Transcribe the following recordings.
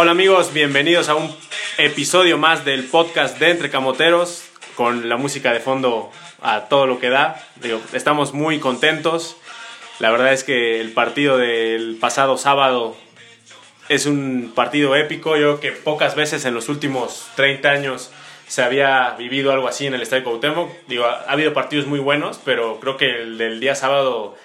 Hola amigos, bienvenidos a un episodio más del podcast de Entre Camoteros con la música de fondo a todo lo que da. Estamos muy contentos. La verdad es que el partido del pasado sábado es un partido épico. Yo creo que pocas veces en los últimos 30 años se había vivido algo así en el Estadio Cuauhtémoc. Digo, ha, ha habido partidos muy buenos, pero creo que el del día sábado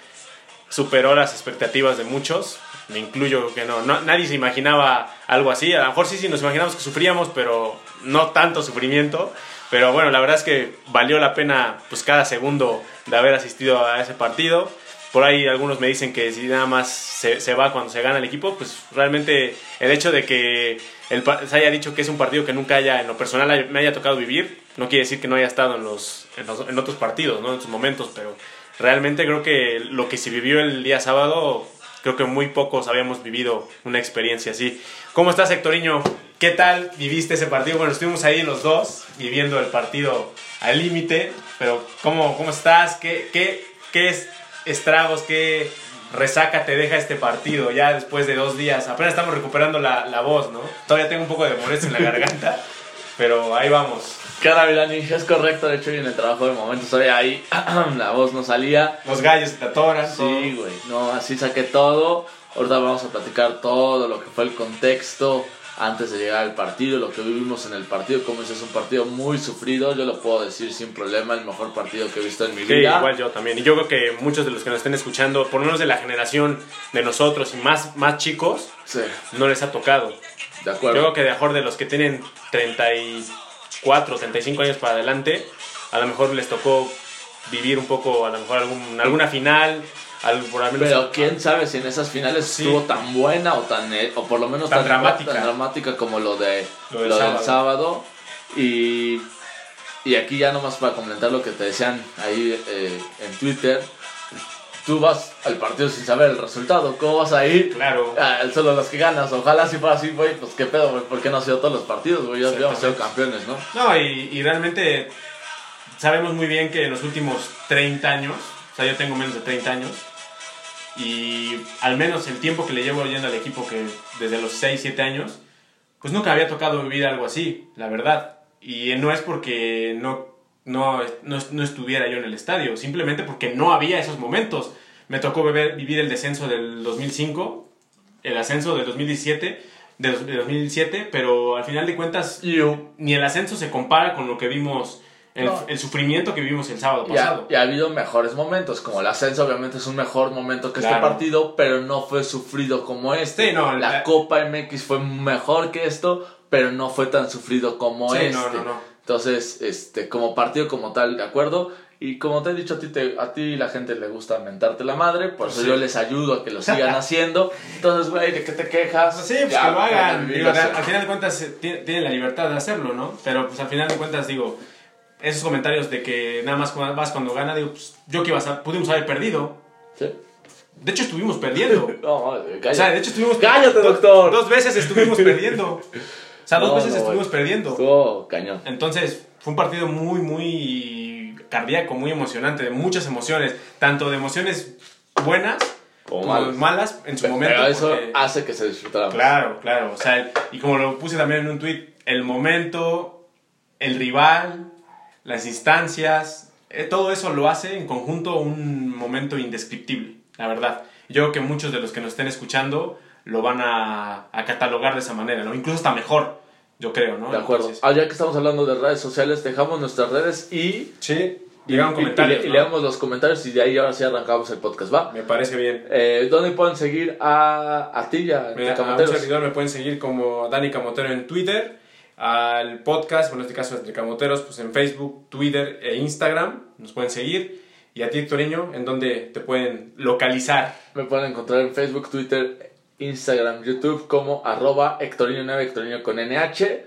superó las expectativas de muchos. Me incluyo que no, no, nadie se imaginaba algo así. A lo mejor sí, sí nos imaginamos que sufríamos, pero no tanto sufrimiento. Pero bueno, la verdad es que valió la pena pues cada segundo de haber asistido a ese partido. Por ahí algunos me dicen que si nada más se, se va cuando se gana el equipo, pues realmente el hecho de que el, se haya dicho que es un partido que nunca haya, en lo personal, me haya tocado vivir, no quiere decir que no haya estado en, los, en, en otros partidos, ¿no? en sus momentos, pero realmente creo que lo que se vivió el día sábado, creo que muy pocos habíamos vivido una experiencia así. ¿Cómo estás, Hectoriño? ¿Qué tal viviste ese partido? Bueno, estuvimos ahí los dos viviendo el partido al límite, pero ¿cómo, cómo estás? ¿Qué, qué, qué es estragos, qué resaca te deja este partido ya después de dos días? Apenas estamos recuperando la, la voz, ¿no? Todavía tengo un poco de molestia en la garganta, pero ahí vamos. Cara, Milani, es correcto. De hecho, hoy en el trabajo de momento estoy ahí. la voz no salía. Los gallos te atoran. Sí, güey. No, así saqué todo. Ahorita vamos a platicar todo lo que fue el contexto antes de llegar al partido, lo que vivimos en el partido. Como es, es un partido muy sufrido. Yo lo puedo decir sin problema. El mejor partido que he visto en mi Sí, vida. igual yo también. Y yo creo que muchos de los que nos estén escuchando, por lo menos de la generación de nosotros y más, más chicos, Sí, no les ha tocado. de Yo acuerdo. creo que de mejor de los que tienen 34, 35 años para adelante, a lo mejor les tocó vivir un poco, a lo mejor algún, alguna final, algo por al menos- Pero quién sabe si en esas finales Sí. estuvo tan buena o tan eh, o por lo menos Tan dramática. tan dramática como lo de Lo del lo del sábado. sábado. y y aquí ya nomás para comentar lo que te decían ahí eh, en Twitter tú vas al partido sin saber el resultado cómo vas a ir Claro. Ah, solo los que ganas ojalá si fuera así güey pues qué pedo güey por qué no ha sido todos los partidos güey ya habíamos sido campeones no No, y, y realmente sabemos muy bien que en los últimos 30 años, o sea, yo tengo menos de 30 años, y al menos el tiempo que le llevo yendo al equipo, que desde los 6, 7 años, pues nunca había tocado vivir algo así, la verdad. Y no es porque no, no, no, no estuviera yo en el estadio, simplemente porque no había esos momentos. Me tocó beber- vivir el descenso del 2005, el ascenso del 2017, de dos- de 2007, pero al final de cuentas ni el ascenso se compara con lo que vimos, el, No. el sufrimiento que vivimos el sábado Y ha, pasado. y ha habido mejores momentos, como el ascenso obviamente es un mejor momento que este partido, pero no fue sufrido como este. Sí, no, la, la- Copa MX fue mejor que esto, pero no fue tan sufrido como Sí, este. no, no, no. Entonces, este, como partido como tal, de acuerdo. Y como te he dicho, a ti, te, a ti la gente le gusta mentarte la madre, por eso Sí. yo les ayudo a que lo sigan haciendo. Entonces, güey, ¿de qué te quejas? Sí, pues Ya, que lo hagan. Digo, al, final de cuentas eh, tiene- tienen la libertad de hacerlo, ¿no? Pero pues al final de cuentas digo, esos comentarios de que nada más vas cuando gana, digo, pues yo que ibas a, pudimos haber perdido. ¿Sí? De hecho estuvimos perdiendo. No, madre, O cállate. sea, de hecho estuvimos ¡Cállate, do- doctor! Dos veces estuvimos perdiendo. O sea, dos No, veces no, estuvimos perdiendo. Estuvo cañón. Entonces, fue un partido muy, muy cardíaco, muy emocionante, de muchas emociones, tanto de emociones buenas Como como malas. malas en su Pero momento. eso porque- hace que se disfrutara. Claro, claro. O sea, y como lo puse también en un tweet, el momento, el rival, las instancias, eh, todo eso lo hace en conjunto un momento indescriptible, la verdad. Yo creo que muchos de los que nos estén escuchando lo van a, a catalogar de esa manera, ¿no? Incluso hasta mejor, yo creo, ¿no? De acuerdo. Entonces, Ah, ya que estamos hablando de redes sociales, dejamos nuestras redes y, sí, y- comentarios. y, y ¿no? leamos los comentarios y de ahí ahora sí arrancamos el podcast, ¿va? Me parece bien. Eh, ¿Dónde pueden seguir a, a ti ya? Mira, a un servidor me pueden seguir como Dani Camotero en Twitter, al podcast, bueno, en este caso entre Camoteros, pues en Facebook, Twitter e Instagram, nos pueden seguir. Y a ti, Hectoriño, ¿en dónde te pueden localizar? Me pueden encontrar en Facebook, Twitter, Instagram, YouTube como arroba Hectorino9, Hectorino con NH.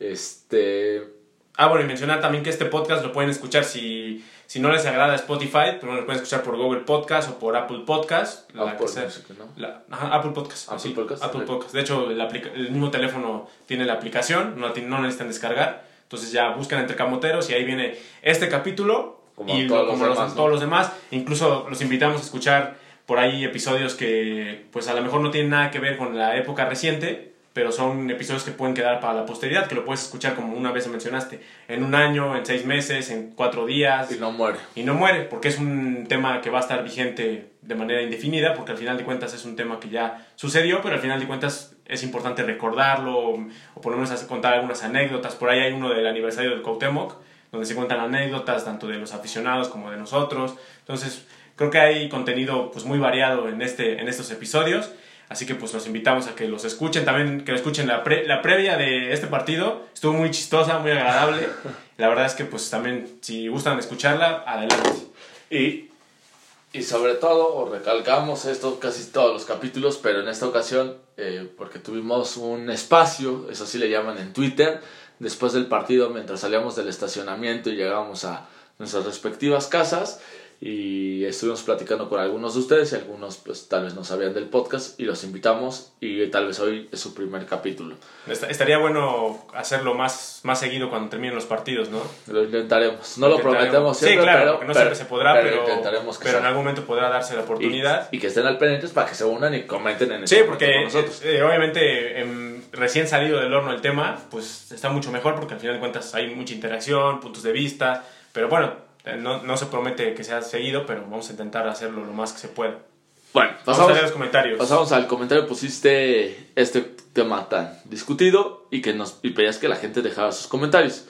Este... Ah, bueno, y mencionar también que este podcast lo pueden escuchar si, si no les agrada Spotify, pero lo pueden escuchar por Google Podcast o por Apple Podcast. la Apple sea. Music, ¿no? La- ajá, Apple Podcast. Apple sí, Podcast, Apple. Podcast. De hecho, el, mismo teléfono tiene la aplicación, no, no necesitan descargar. Entonces ya buscan entre camoteros y ahí viene este capítulo Como y todos como los los- demás, ¿no? todos los demás. Incluso los invitamos a escuchar por ahí episodios que pues a lo mejor no tienen nada que ver con la época reciente, pero son episodios que pueden quedar para la posteridad, que lo puedes escuchar como una vez mencionaste, en un año, en seis meses, en cuatro días. Y no muere. Y no muere, porque es un tema que va a estar vigente de manera indefinida, porque al final de cuentas es un tema que ya sucedió, pero al final de cuentas es importante recordarlo, o por lo menos contar algunas anécdotas. Por ahí hay uno del aniversario del Cuauhtémoc, donde se cuentan anécdotas tanto de los aficionados como de nosotros. Entonces, creo que hay contenido pues muy variado en, este, en estos episodios. Así que pues los invitamos a que los escuchen, también que escuchen la, la previa de este partido. Estuvo muy chistosa, muy agradable. La verdad es que pues también si gustan escucharla, adelante. Y, y sobre todo, recalcamos esto casi todos los capítulos, pero en esta ocasión, eh, porque tuvimos un espacio, eso sí le llaman en Twitter, después del partido, mientras salíamos del estacionamiento y llegábamos a nuestras respectivas casas, y estuvimos platicando con algunos de ustedes y algunos pues tal vez no sabían del podcast y los invitamos y tal vez hoy es su primer capítulo. Estaría bueno hacerlo más, más seguido cuando terminen los partidos, ¿no? Lo intentaremos. No lo, prometemos siempre, sí, claro, pero, no siempre se podrá, pero, pero, en algún momento podrá darse la oportunidad. Y, que estén al pendientes para que se unan y comenten en el Sí, porque nosotros. Eh, obviamente recién salido del horno el tema, pues está mucho mejor porque al final de cuentas hay mucha interacción, puntos de vista, pero bueno, no, no, se promete que sea seguido, pero vamos a intentar hacerlo lo más que se pueda. Bueno, pasamos a los comentarios. Pasamos al comentario. Pusiste este tema tan discutido y que nos y pedías que la gente dejara sus comentarios.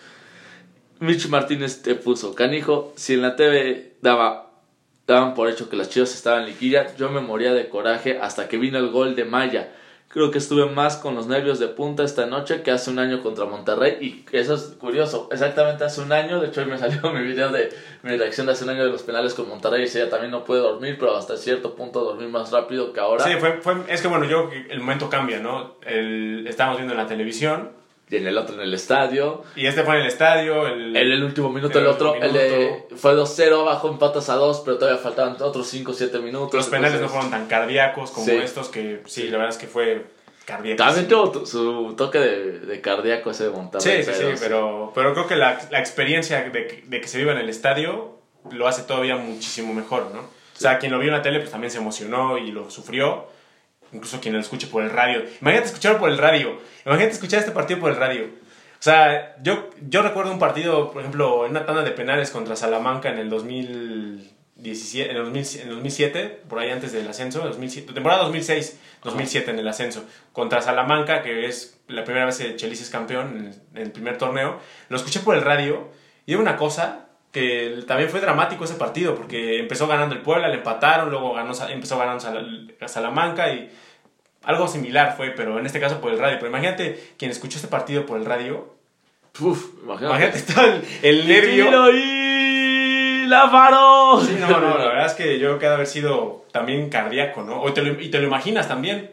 Mitch Martínez te puso, canijo, si en la TV daba, daban por hecho que las chivas estaban liquillas, yo me moría de coraje hasta que vino el gol de Maya. Creo que estuve más con los nervios de punta esta noche que hace un año contra Monterrey. Y eso es curioso. Exactamente hace un año. De hecho, hoy me salió mi video de mi reacción de hace un año de los penales con Monterrey. Y ella también no puede dormir, pero hasta cierto punto dormir más rápido que ahora. Sí, fue, fue, es que bueno, yo el momento cambia, ¿no? El, estábamos viendo en la televisión. Y en el otro en el estadio. Y este fue en el estadio. El, el, el último minuto, el, otro. El de, fue 2-0, abajo empatas a 2, pero todavía faltaban otros 5 o 7 minutos. Los penales no fueron tan cardíacos como estos, que sí, la verdad es que fue cardíaco. También tuvo su toque de, de, cardíaco ese de Monterrey. Sí, sí, sí, pero, pero creo que la, la experiencia de, de, que se viva en el estadio lo hace todavía muchísimo mejor, ¿no? O sea, quien lo vio en la tele pues también se emocionó y lo sufrió. Incluso quien lo escuche por el radio. Imagínate escucharlo por el radio. Imagínate escuchar este partido por el radio. O sea, yo, yo recuerdo un partido, por ejemplo, en una tanda de penales contra Salamanca en el 2000 17, en, el 2007, por ahí antes del ascenso, 2007, temporada 2006, 2007 en el ascenso, contra Salamanca, que es la primera vez que Chelis es campeón en el, primer torneo. Lo escuché por el radio y era una cosa que también fue dramático ese partido, porque empezó ganando el Puebla, le empataron, luego ganó, empezó ganando Salamanca y algo similar fue, pero en este caso por el radio. Pero imagínate quien escuchó este partido por el radio. Uf, imagínate, todo el, el nervio. ¡La Sí, no, no, la verdad es que yo creo que ha de haber sido también cardíaco, ¿no? O te lo, y te lo imaginas también,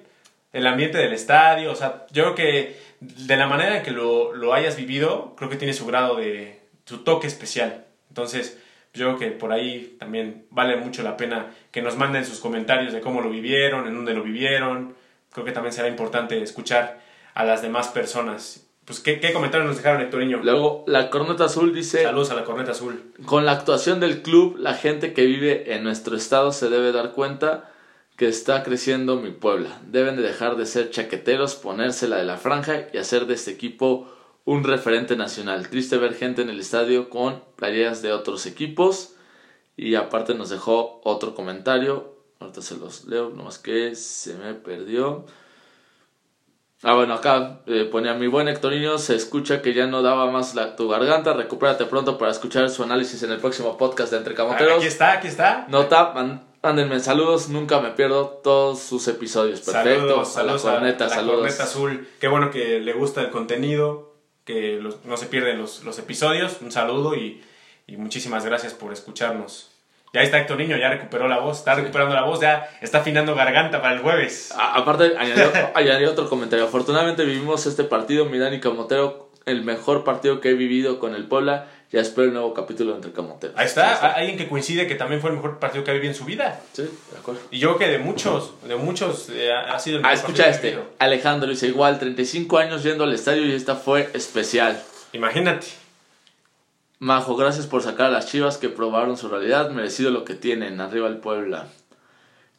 el ambiente del estadio, o sea, yo creo que de la manera en que lo, lo hayas vivido, creo que tiene su grado de, su toque especial. Entonces, yo creo que por ahí también vale mucho la pena que nos manden sus comentarios de cómo lo vivieron, en dónde lo vivieron. Creo que también será importante escuchar a las demás personas pues, ¿qué, ¿qué, comentarios nos dejaron, Hectorinho? Luego, la Corneta Azul dice... Saludos a la Corneta Azul. Con la actuación del club, la gente que vive en nuestro estado se debe dar cuenta que está creciendo mi Puebla. Deben de dejar de ser chaqueteros, ponérsela de la franja y hacer de este equipo un referente nacional. Triste ver gente en el estadio con playeras de otros equipos. Y aparte nos dejó otro comentario. Ahorita se los leo, nomás que se me perdió. Ah, bueno, acá eh, ponía mi buen Hectorinho, se escucha que ya no daba más la, tu garganta, recupérate pronto para escuchar su análisis en el próximo podcast de Entre Camoteros. Aquí está, aquí está. Nota, mándenme saludos, nunca me pierdo todos sus episodios. Perfecto, saludos, a la corneta, a, la corneta azul. Qué bueno que le gusta el contenido, que no se pierden los, los episodios. Un saludo y, y muchísimas gracias por escucharnos. Ya está Héctor Niño, ya recuperó la voz, está recuperando la voz, ya está afinando garganta para el jueves. aparte, añadió, otro comentario. Afortunadamente vivimos este partido, mi Dani Camotero, el mejor partido que he vivido con el Puebla. Ya espero el nuevo capítulo entre Camoteros. Ahí está, alguien que coincide que también fue el mejor partido que ha vivido en su vida. Sí, de acuerdo. Y yo que de muchos, de muchos, eh, ha sido el ah, mejor Ah, escucha este. Alejandro dice, igual, 35 años yendo al estadio y esta fue especial. Imagínate. Majo, gracias por sacar a las chivas que probaron su realidad, merecido lo que tienen, arriba el Puebla.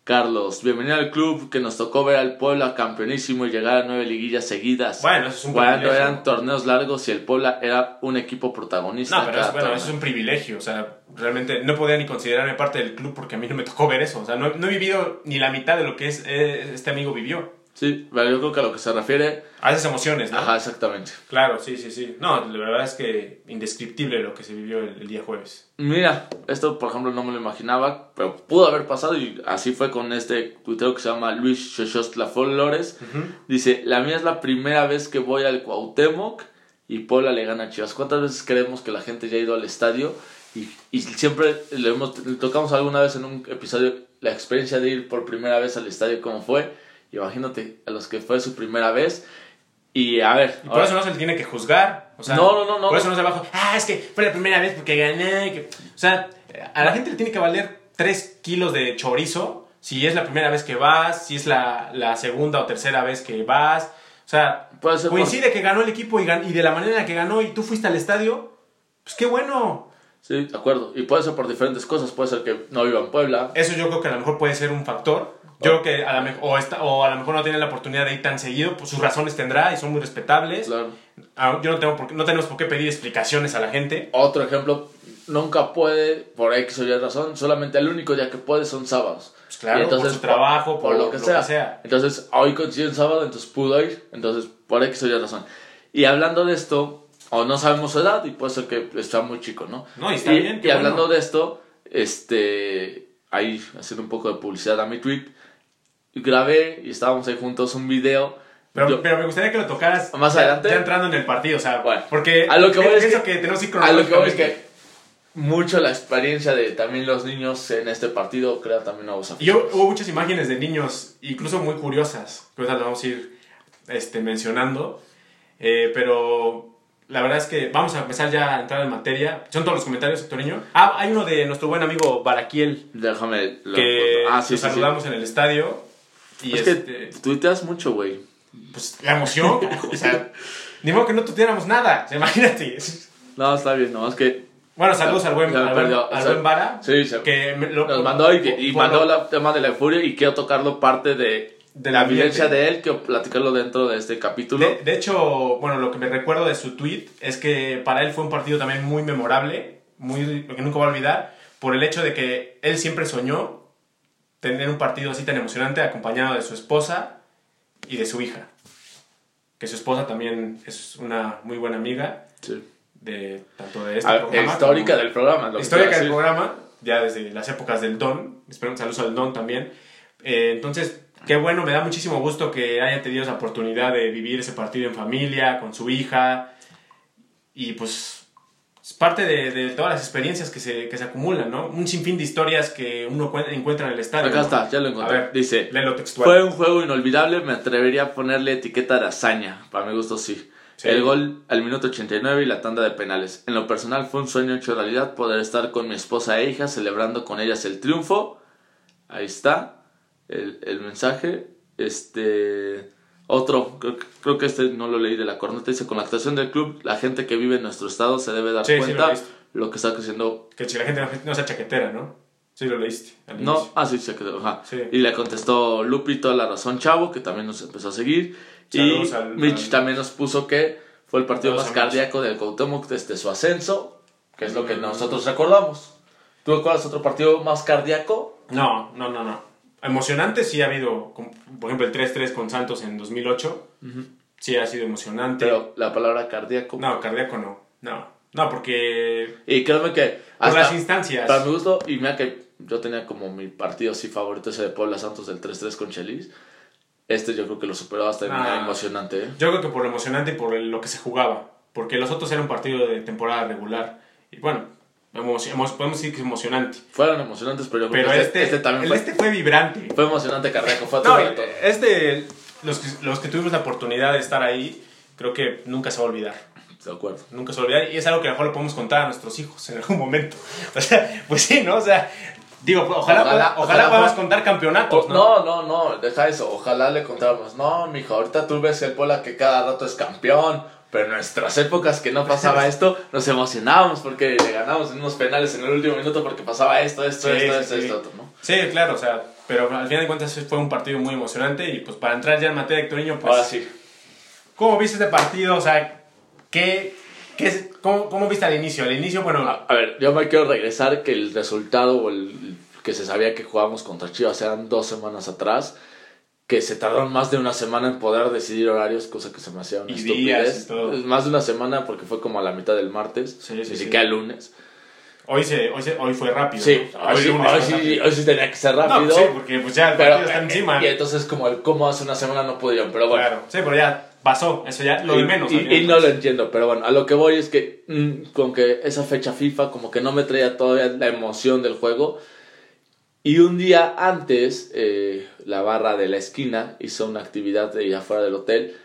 Carlos, bienvenido al club que nos tocó ver al Puebla campeonísimo y llegar a nueve liguillas seguidas. Bueno, eso es un Cuando privilegio. eran torneos largos y el Puebla era un equipo protagonista. No, pero cada eso, bueno, torneo. eso es un privilegio. O sea, realmente no podía ni considerarme parte del club porque a mí no me tocó ver eso. O sea, no, no he vivido ni la mitad de lo que es, eh, este amigo vivió. Sí, pero yo creo que a lo que se refiere. A esas emociones, ¿no? Ajá, exactamente. Claro, sí, sí, sí. No, la verdad es que indescriptible lo que se vivió el, el día jueves. Mira, esto por ejemplo no me lo imaginaba, pero pudo haber pasado y así fue con este tuitero que se llama Luis Xoxostla Flores. Dice, la mía es la primera vez que voy al Cuauhtémoc y Puebla le gana a Chivas. ¿Cuántas veces creemos que la gente ya ha ido al estadio? Y, y siempre le, hemos, le tocamos alguna vez en un episodio la experiencia de ir por primera vez al estadio, cómo fue. Imagínate a los que fue su primera vez. Y a ver, Y por eso no se le tiene que juzgar. O sea, No, no, no, no, Por eso no. se baja. Ah, es que fue la primera vez porque gané. que-". O sea, a la gente le tiene que valer 3 kilos de chorizo si es la primera vez que vas, si es la, la segunda o tercera vez que vas. O sea, Puede ser por- coincide que ganó el equipo y, gan- y de la manera en la que ganó y tú fuiste al estadio. Pues qué bueno. sí, de acuerdo. Y puede ser por diferentes cosas. Puede ser que no viva en Puebla. Eso yo creo que a lo mejor puede ser un factor. Yo creo que a la mejor, o, está- o a lo mejor no tiene la oportunidad de ir tan seguido, pues sus razones tendrá y son muy respetables. Claro. Ah, Yo no, tengo por qué- no tenemos por qué pedir explicaciones a la gente. Otro ejemplo, nunca puede, por X o Y razón, solamente el único día que puede son sábados. Pues claro, Y por su trabajo, por, lo que sea. Entonces, hoy coincidió en sábado, entonces pudo ir, entonces por X o Y razón. Y hablando de esto, o no sabemos su edad, y puede ser que está muy chico, ¿no? No, y está bien, y hablando bueno. de esto, este, ahí haciendo un poco de publicidad a mi tweet, grabé y estábamos ahí juntos un video. Pero, Yo- pero me gustaría que lo tocaras Más adelante. Ya entrando en el partido, o sea, Bueno, porque a lo que voy es pienso que- que, tenemos que ir A lo que voy es que mucho la experiencia de también los niños en este partido crea también nuevos Y yo, aficionados. hubo muchas imágenes de niños, incluso muy curiosas, que ahorita las vamos a ir este, mencionando. Eh, pero la verdad es que vamos a empezar ya a entrar en materia. Son todos los comentarios, Héctor Niño. Ah, hay uno de nuestro buen amigo Baraquiel, Déjame. lo- que ah, sí, nos sí, sí. saludamos en el estadio. Y Es este, que tuiteas mucho, güey. pues la emoción, carajo, o sea, ni modo que no tuviéramos nada, o sea, imagínate. No, está bien, no, es que. Bueno, saludos al buen, al perdió, al buen Vara. Sí, se- que me- lo- nos mandó y, que- y mandó el tema de la euforia y quiero tocarlo parte de, Del la ambiente. vivencia de él, quiero platicarlo dentro de este capítulo. De, de hecho, bueno, lo que me recuerdo de su tweet es que para él fue un partido también muy memorable, muy que nunca va a olvidar, por el hecho de que él siempre soñó tener un partido así tan emocionante acompañado de su esposa y de su hija. Que su esposa también es una muy buena amiga Sí. de tanto de este Ah, programa histórica como- del programa. lo histórica del programa, ya desde las épocas del Don. Espero saludos al Don también. Eh, entonces, qué bueno, me da muchísimo gusto que haya tenido esa oportunidad de vivir ese partido en familia, con su hija. Y pues, es parte de, de todas las experiencias que se, que se acumulan, ¿no? Un sinfín de historias que uno cuen- encuentra en el estadio. Acá ¿no? está, ya lo A encontré. ver, Dice: léelo textual. Fue un juego inolvidable, me atrevería a ponerle etiqueta de hazaña. Para mi gusto, sí. Sí. El gol al minuto 89 y la tanda de penales. En lo personal fue un sueño hecho realidad poder estar con mi esposa e hija celebrando con ellas el triunfo. Ahí está el, el mensaje. Este otro, creo, que- creo que este no lo leí de la corneta. Dice, con la actuación del club, la gente que vive en nuestro estado se debe dar Sí, sí, lo cuenta lo que está creciendo. Que si la gente no, sea chaquetera, ¿no? Sí, lo leíste. al No, inicio. ah, sí, se quedó. ajá. Sí. Y le contestó Lupi toda la razón, chavo, que también nos empezó a seguir. Saludos y al- Mitch al- también nos puso que fue el partido Saludos más cardíaco del Cuauhtémoc desde su ascenso, que es lo que nosotros recordamos. ¿Tú recuerdas otro partido más cardíaco? No, no, no, no. Emocionante sí ha habido, por ejemplo, el 3-3 con Santos en 2008. Sí ha sido emocionante. Pero la palabra cardíaco. No, cardíaco no. No, no, porque Y créeme que por las instancias. para mi gusto, y mira que yo tenía como mi partido así favorito ese de Puebla Santos del 3-3 con Chelis. Este yo creo que lo superó hasta Ah. emocionante. ¿eh? Yo creo que por lo emocionante y por lo que se jugaba. Porque los otros eran un partido de temporada regular. Y bueno, emo- emo- podemos decir que es emocionante. Fueron emocionantes, pero Pero que este, este, también el fue, este fue vibrante. fue emocionante cardíaco. Fue No, todo todo. este, los que, los que tuvimos la oportunidad de estar ahí, creo que nunca se va a olvidar. De acuerdo. Nunca se va a olvidar. Y es algo que a lo mejor le podemos contar a nuestros hijos en algún momento. O sea, pues sí, ¿no? O sea, digo, pues, ojalá, Ojalá- ojalá, podamos contar campeonatos, ¿no? No, no, no, deja eso. Ojalá le contáramos. No, mijo, ahorita tú ves el Puebla que cada rato es campeón. Pero en nuestras épocas que no pasaba esto, nos emocionábamos porque le ganamos en unos penales en el último minuto porque pasaba esto, esto, Sí, esto, sí, esto, sí. esto, ¿no? Sí, claro, o sea, Pero al final de cuentas fue un partido muy emocionante y pues para entrar ya en materia, Hectorinho, pues... Ahora sí. ¿Cómo viste este partido? O sea, ¿qué, qué, es- cómo, ¿cómo viste al inicio? Al inicio, bueno, A a ver, yo me quiero regresar que el resultado o el que se sabía que jugábamos contra Chivas eran dos semanas atrás, que se tardaron más de una semana en poder decidir horarios, cosa que se me hacía una Y días estupidez. y todo. Más de una semana porque fue como a la mitad del martes, Sí, ni sí, sí. siquiera el lunes. hoy, se, hoy, se- hoy fue rápido. Sí, ¿no? hoy, sí, lunes hoy fue sí- rápido. hoy sí tenía que ser No, rápido. pues sí, porque pues ya el pero, está encima. Y entonces como el cómo hace una semana no pudieron, pero bueno. Claro, sí, pero ya pasó, eso ya lo de Y- menos. Y, y no lo entiendo, pero bueno, a lo que voy es que mm, con que esa fecha FIFA como que no me traía todavía la emoción del juego. Y un día antes, eh, la barra de la esquina hizo una actividad de afuera del hotel.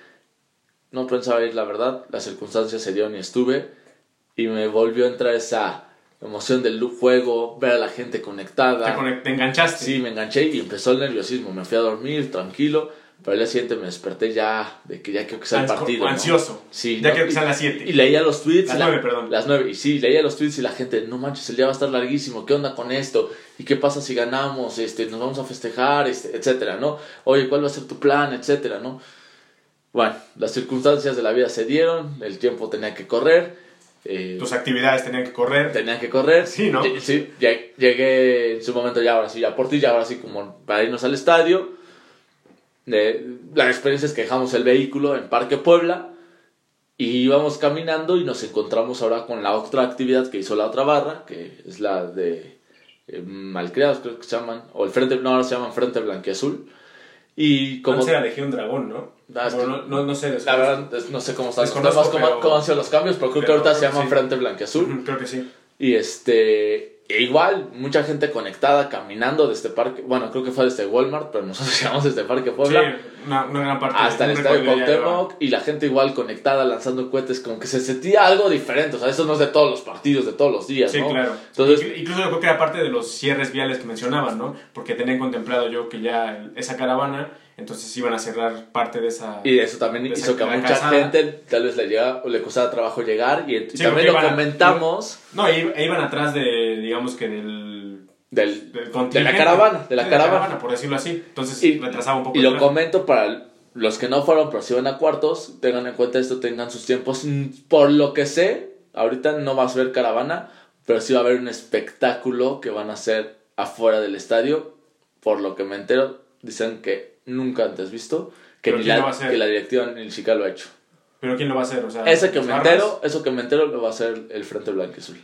No pensaba ir, la verdad, las circunstancias se dieron y estuve. Y me volvió a entrar esa emoción del juego, ver a la gente conectada. Te, te enganchaste. Sí, me enganché y empezó el nerviosismo. Me fui a dormir tranquilo, pero al día siguiente me desperté ya de que ya quiero que sea el partido. ¿no? Ansioso. Sí, Ya ¿no? quiero que Y- sean las 7. Y leía los tweets. Las y la- nueve, perdón. Las nueve. Y sí, leía los tweets y la gente, no manches, el día va a estar larguísimo. ¿Qué onda con esto? ¿Y qué pasa si ganamos? Este, nos vamos a festejar, este, etcétera, ¿no? Oye, ¿cuál va a ser tu plan? Etcétera, ¿no? Bueno, las circunstancias de la vida se dieron, el tiempo tenía que correr. eh, Tus actividades tenían que correr. Tenían que correr. Sí, ¿no? Sí, lleg- llegué en su momento ya ahora sí, ya por ti, ya ahora sí como para irnos al estadio. Eh, la experiencia es que dejamos el vehículo en Parque Puebla y íbamos caminando y nos encontramos ahora con la otra actividad que hizo la otra barra, que es la de eh, Malcriados, creo que se llaman, o el Frente, no, ahora se llaman Frente Blanquiazul. Y como... Antes era Legión Dragón, ¿no? Ah, no, que- no, no, no sé. La verdad, no sé cómo están los Desconozco, temas, cómo, pero- cómo han sido los cambios, pero creo que ahorita se llaman sí. Frente Blanquiazul. Creo que sí. Y este, e igual, mucha gente conectada caminando desde parque, bueno, creo que fue desde Walmart, pero nosotros llegamos desde Parque Puebla una, una gran parte. hasta el estadio Cuauhtémoc y la gente igual conectada lanzando cohetes, como que se sentía algo diferente, o sea, eso no es de todos los partidos, de todos los días, Sí, ¿no? claro. Entonces, Inclu- Incluso yo creo que era parte de los cierres viales que mencionaban, ¿no? Porque tenían contemplado yo que ya esa caravana, entonces iban a cerrar parte de esa... y eso también hizo que a mucha gente tal vez le, llega, le costara trabajo llegar y, Sí, también lo a- comentamos No, e iban atrás de, digamos que del... del, del de la caravana, de la Sí, caravana. por decirlo así. Entonces Y- retrasaba un poco Y lo comento para los que no fueron, pero si van a cuartos, tengan en cuenta esto, tengan sus tiempos. Mm, Por lo que sé, ahorita no vas a ver caravana, pero sí va a haber un espectáculo que van a hacer afuera del estadio. Por lo que me entero, dicen que nunca antes visto, que, ¿Pero ni la, va que la directiva ni siquiera lo ha hecho. Pero ¿quién lo va a hacer? O sea, Ese que ¿las me barras? entero, eso que me entero lo va a hacer el Frente Blanco y Azul.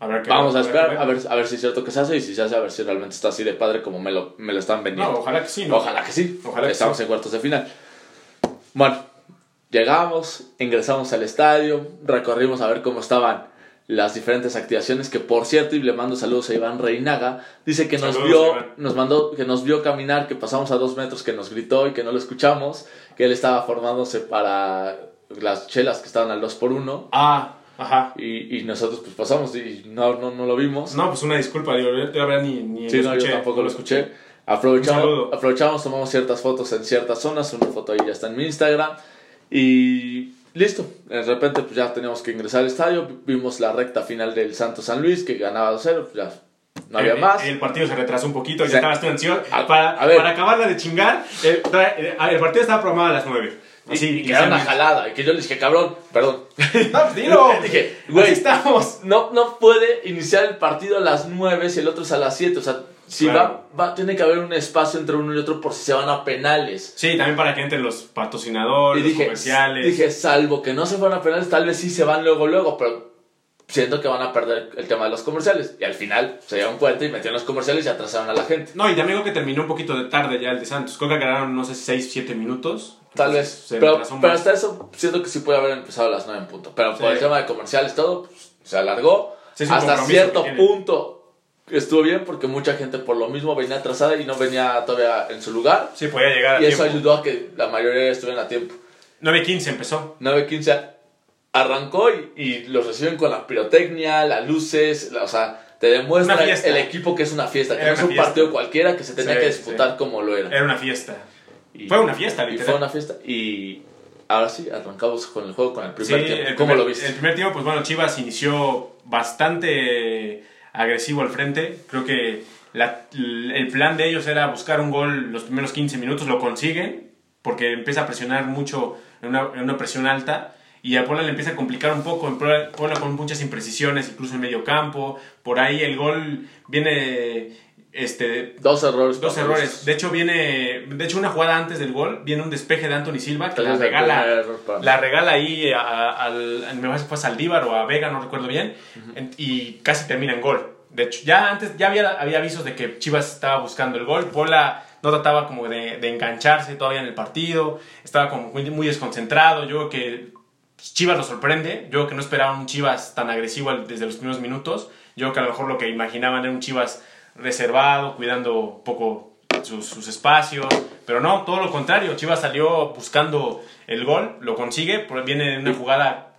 Vamos a esperar a ver, a ver si es cierto que se hace y si se hace, a ver si realmente está así de padre como me lo, me lo están vendiendo. No, ojalá que sí, ¿no? Ojalá que sí. Ojalá que Estamos sí. en cuartos de final. Bueno, llegamos, ingresamos al estadio, recorrimos a ver cómo estaban las diferentes activaciones, que por cierto, y le mando saludos a Iván Reinaga, dice que nos Saludos, vio, Iván. nos mandó, que nos vio caminar, que pasamos a dos metros, que nos gritó y que no lo escuchamos, que él estaba formándose para las chelas que estaban al 2 por 1 Ah, ajá. y, y nosotros pues pasamos y no, no, no lo vimos. No, pues una disculpa, digo, yo la verdad ni, ni Sí, lo no, escuché. yo tampoco lo escuché. Aprovechamos, aprovechamos, tomamos ciertas fotos en ciertas zonas. Una foto ahí ya está en mi Instagram. Y listo. De repente, pues ya teníamos que ingresar al estadio. Vimos la recta final del Santos San Luis, que ganaba 2-0. Pues ya no había El- más. El partido se retrasó un poquito, O ya sea, estabas tú ansioso. para, a ver. para acabarla de chingar, el, eh, el partido estaba programado a las 9. Y, Así, y que era una jalada. Y que yo le dije, cabrón, perdón. No, pues dilo. Dije, güey, estamos. no, no puede iniciar el partido a las 9 si el otro es a las 7. O sea, si Claro. va, va, tiene que haber un espacio entre uno y otro por si se van a penales. Sí, también para que entren los Y patrocinadores, los dije, comerciales. dije, salvo que no se fueran a penales, tal vez sí se van luego, luego, pero siento que van a perder el tema de los comerciales. Y al final se dieron cuenta y metieron los comerciales y atrasaron a la gente. No, y también creo que terminó un poquito de tarde ya el de Santos. Creo que ganaron, no sé, 6, 7 minutos. Tal vez. Pero, pero hasta eso siento que sí puede haber empezado a las 9 en punto. Pero por Sí. el tema de comerciales, todo, pues, se alargó. Sí, hasta cierto punto estuvo bien porque mucha gente por lo mismo venía atrasada y no venía todavía en su lugar. Sí, podía llegar a Y eso tiempo. ayudó a que la mayoría estuvieran a tiempo. 9.15 empezó. 9.15 arrancó y, y los reciben con la pirotecnia, las luces, la- o sea, te demuestra el equipo que es una fiesta, que Era no es un fiesta. partido cualquiera que se tenía Sí, que disputar sí. como lo era. Era una fiesta. Y- Fue una fiesta, y literal. fue una fiesta y ahora sí, arrancamos con el juego, con el Sí, primer tiempo. el ¿Cómo primer- lo viste? El primer tiempo, pues bueno, Chivas inició bastante agresivo al frente. Creo que la- el plan de ellos era buscar un gol los primeros 15 minutos, lo consiguen, porque empieza a presionar mucho en una, en una presión alta. Y a Puebla le empieza a complicar un poco, en Puebla, Puebla con muchas imprecisiones, incluso en medio campo. Por ahí el gol viene este, Dos errores. Dos errores. De hecho, viene. De hecho, una jugada antes del gol, viene un despeje de Anthony Silva que la regala. La regala ahí al. Me parece que fue a Saldívar o a Vega, no recuerdo bien. en- y casi termina en gol. De hecho, ya antes ya había, había avisos de que Chivas estaba buscando el gol. Puebla no trataba como de, de engancharse todavía en el partido. Estaba como muy, muy desconcentrado. Yo creo que Chivas lo sorprende. Yo creo que no esperaban un Chivas tan agresivo desde los primeros minutos. Yo creo que a lo mejor lo que imaginaban era un Chivas reservado, cuidando un poco sus, sus espacios. Pero no, todo lo contrario. Chivas salió buscando el gol, lo consigue. Viene una jugada,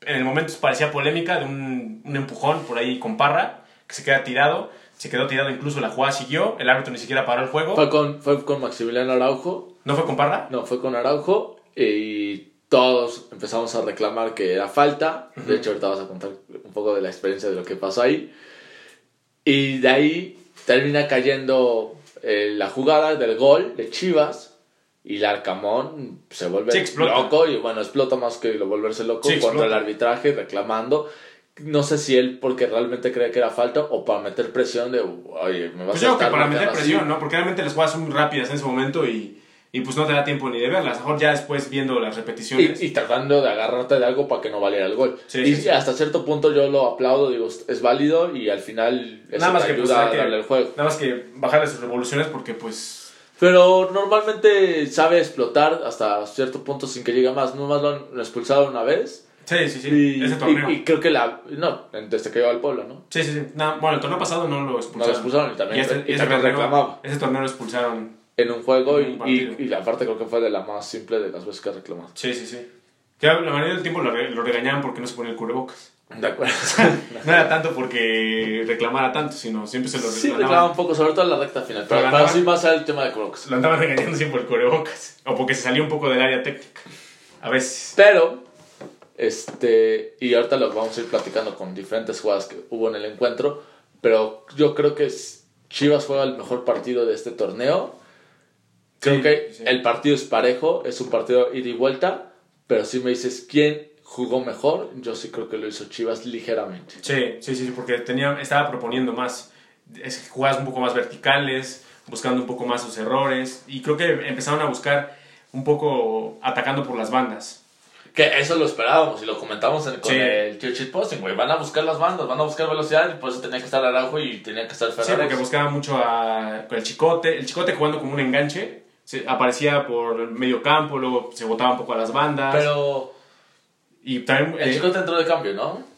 en el momento parecía polémica, de un, un empujón por ahí con Parra, que se queda tirado. Se quedó tirado, incluso la jugada siguió. El árbitro ni siquiera paró el juego. Fue con, fue con Maximiliano Araujo. ¿No fue con Parra? No, fue con Araujo. Y todos empezamos a reclamar que era falta. De hecho, ahorita vas a contar un poco de la experiencia de lo que pasó ahí. Y de ahí termina cayendo eh, la jugada del gol de Chivas. Y el Arcamón se vuelve Sí, loco. Y bueno, explota más que lo volverse loco Sí, contra el arbitraje, reclamando. No sé si él porque realmente cree que era falta o para meter presión de, oye, me vas Pues a yo creo que estar para meter así". presión, ¿no? Porque realmente las jugadas son muy rápidas en ese momento y, y pues no te da tiempo ni de verlas. A lo mejor ya después viendo las repeticiones. Y, y tratando de agarrarte de algo para que no valiera el gol. Sí, y sí, sí. hasta cierto punto yo lo aplaudo, digo, es válido y al final eso nada más te que pues, ayuda a que- el juego. Nada más que bajarle sus revoluciones porque pues... Pero normalmente sabe explotar hasta cierto punto sin que llegue más. Nomás lo han lo expulsado una vez. Sí, sí, sí. Y, ese torneo. y- y creo que la... No, desde que llegó al pueblo, ¿no? Sí, sí, sí. No, bueno, el torneo pasado no lo No lo expulsaron. expulsaron y también, Y este- y ese también torneo- reclamaba. Ese torneo lo expulsaron. En un juego En un y, y, y aparte creo que fue de la más simple de las veces que ha reclamado. Sí, sí, sí. Que la mayoría del tiempo lo, re- lo regañaban porque no se ponía el cubrebocas. De acuerdo. No era tanto porque reclamara tanto, sino siempre se lo sí, lo reclama andaban, un poco, sobre todo en la recta final. Pero Pero, sí más el tema de Crocs. lo andaban regañando siempre por el cubrebocas. O porque se salió un poco del área técnica. A veces. Pero, este, y ahorita lo vamos a ir platicando con diferentes jugadas que hubo en el encuentro, pero yo creo que Chivas juega el mejor partido de este torneo. Creo Sí, que sí. el partido es parejo, es un partido ida y vuelta, pero si me dices quién jugó mejor, yo sí creo que lo hizo Chivas ligeramente. Sí, sí, sí, porque tenía, estaba proponiendo más es, jugadas un poco más verticales, buscando un poco más sus errores. Y creo que empezaron a buscar un poco atacando por las bandas. Que eso lo esperábamos y lo comentamos en- con Sí. el tío Cheat Posting, güey. Van a buscar las bandas, van a buscar velocidad y por eso tenía que estar Araujo y tenía que estar Sí, Fernández. porque buscaba mucho a, con el Chicote. El Chicote jugando como un enganche. Se, aparecía por el medio campo, luego se botaba un poco a las bandas. Pero y también, el eh, chico te entró de cambio, ¿no?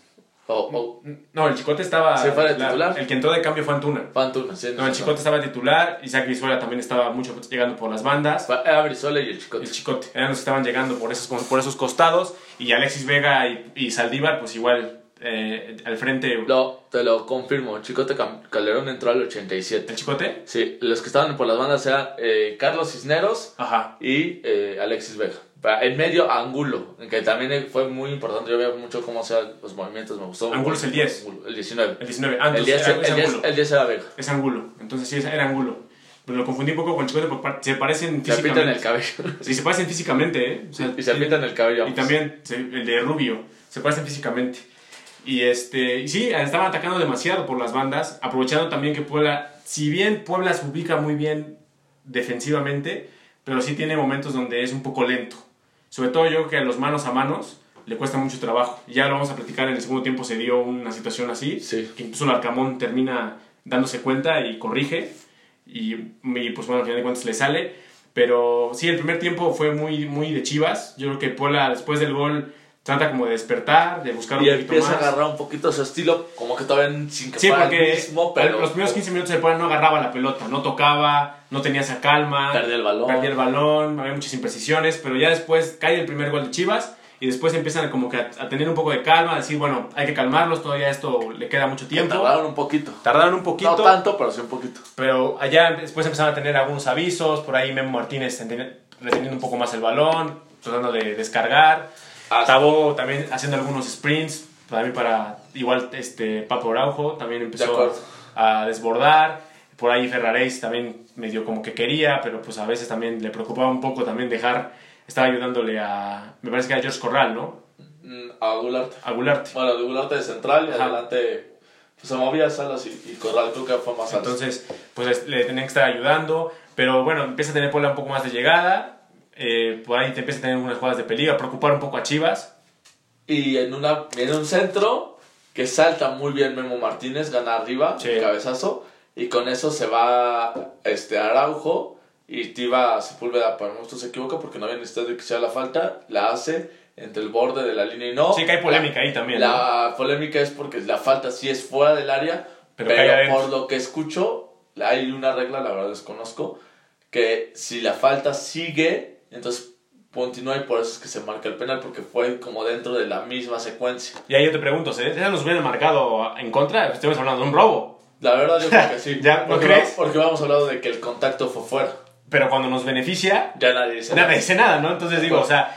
No, el Chicote estaba. ¿Sí fue de titular? El que entró de cambio fue Antuna. fue Antuna, sí. No, el Chicote estaba titular. Isaac Brizuela también estaba mucho llegando por las bandas. Era Brizuela y el chicote. El Chicote. Eran los que estaban llegando por esos, por esos costados. Y Alexis Vega y, y Saldívar, pues igual eh, al frente. Lo, te lo confirmo, Chicote Calderón entró al 87. ¿El Chicote? Sí, los que estaban por las bandas eran eh, Carlos Cisneros Ajá. y eh, Alexis Vega. En medio, Angulo, que también fue muy importante. Yo veo mucho cómo hacían los movimientos, me gustó. Angulo es el 10. Angulo, El 19. El 19. Ah, El entonces 10, era- el, es 10, Angulo. el 10 era Vega. Es Angulo. Entonces sí, era Angulo. Pero lo confundí un poco con Chicote porque se parecen Se físicamente. pintan el cabello. Sí, se parecen físicamente, ¿eh? O sea, y se pintan el cabello. Y también se- el de Rubio, se parecen físicamente. Y este, y sí, estaban atacando demasiado por las bandas, aprovechando también que Puebla, si bien Puebla se ubica muy bien defensivamente, pero sí tiene momentos donde es un poco lento. Sobre todo yo creo que a los manos a manos le cuesta mucho trabajo. Ya lo vamos a platicar, en el segundo tiempo se dio una situación así, Sí. que incluso el Arcamón termina dándose cuenta y corrige. Y, y, pues bueno, al final de cuentas le sale. Pero sí, el primer tiempo fue muy, muy de chivas. Yo creo que Puebla después del gol trata como de despertar, de buscar un Y poquito empieza más. a agarrar un poquito su estilo, como que todavía sin que Sí, porque el mismo, pero los primeros 15 minutos el Puebla no agarraba la pelota, no tocaba, no tenía esa calma. perdía el balón. Perdía el balón, había muchas imprecisiones, pero ya después cae el primer gol de Chivas y después empiezan como que a, a tener un poco de calma, a decir, bueno, hay que calmarlos, todavía esto le queda mucho Que tiempo. tardaron un poquito. Tardaron un poquito, No tanto, pero sí un poquito. pero allá después empezaron a tener algunos avisos, por ahí Memo Martínez reteniendo un poco más el balón, tratando de descargar. Tabo también haciendo algunos sprints, también para igual este Papo Araujo también De empezó acuerdo. a desbordar. Por ahí Ferraréis también medio como que quería, pero pues a veces también le preocupaba un poco también dejar, estaba ayudándole a, me parece que a George Corral, ¿no? Mm, A Gularte. A Gularte. Bueno, de Gularte de central y Ajá. adelante pues, se movía Salas y, y Corral, creo que fue más alto. Entonces, pues es- le tenían que estar ayudando, pero bueno, empieza a tener Puebla un poco más de llegada, eh, por ahí te empieza a tener unas jugadas de peligro, a preocupar un poco a Chivas. Y en, una, en un centro que salta muy bien Memo Martínez, gana arriba, Sí. un cabezazo, y con eso se va este Araujo y Tiva Sepúlveda, para nosotros se equivoca porque no había necesidad de que sea la falta, la hace entre el borde de la línea y no. Sí que hay polémica ahí también. ¿no? La polémica es porque la falta sí es fuera del área, Pero pero, por lo que escucho, hay una regla, la verdad desconozco, que si la falta sigue, entonces continúa y por eso es que se marca el penal, porque fue como dentro de la misma secuencia. Y ahí yo te pregunto, ¿se ¿eso nos hubieran marcado en contra? Estamos hablando de un robo. La verdad yo creo que sí. ¿Ya porque, crees? va- porque vamos hablado de que el contacto fue fuera. Pero cuando nos beneficia, Ya nadie dice nada nada. dice nada, ¿no? Entonces digo, o sea,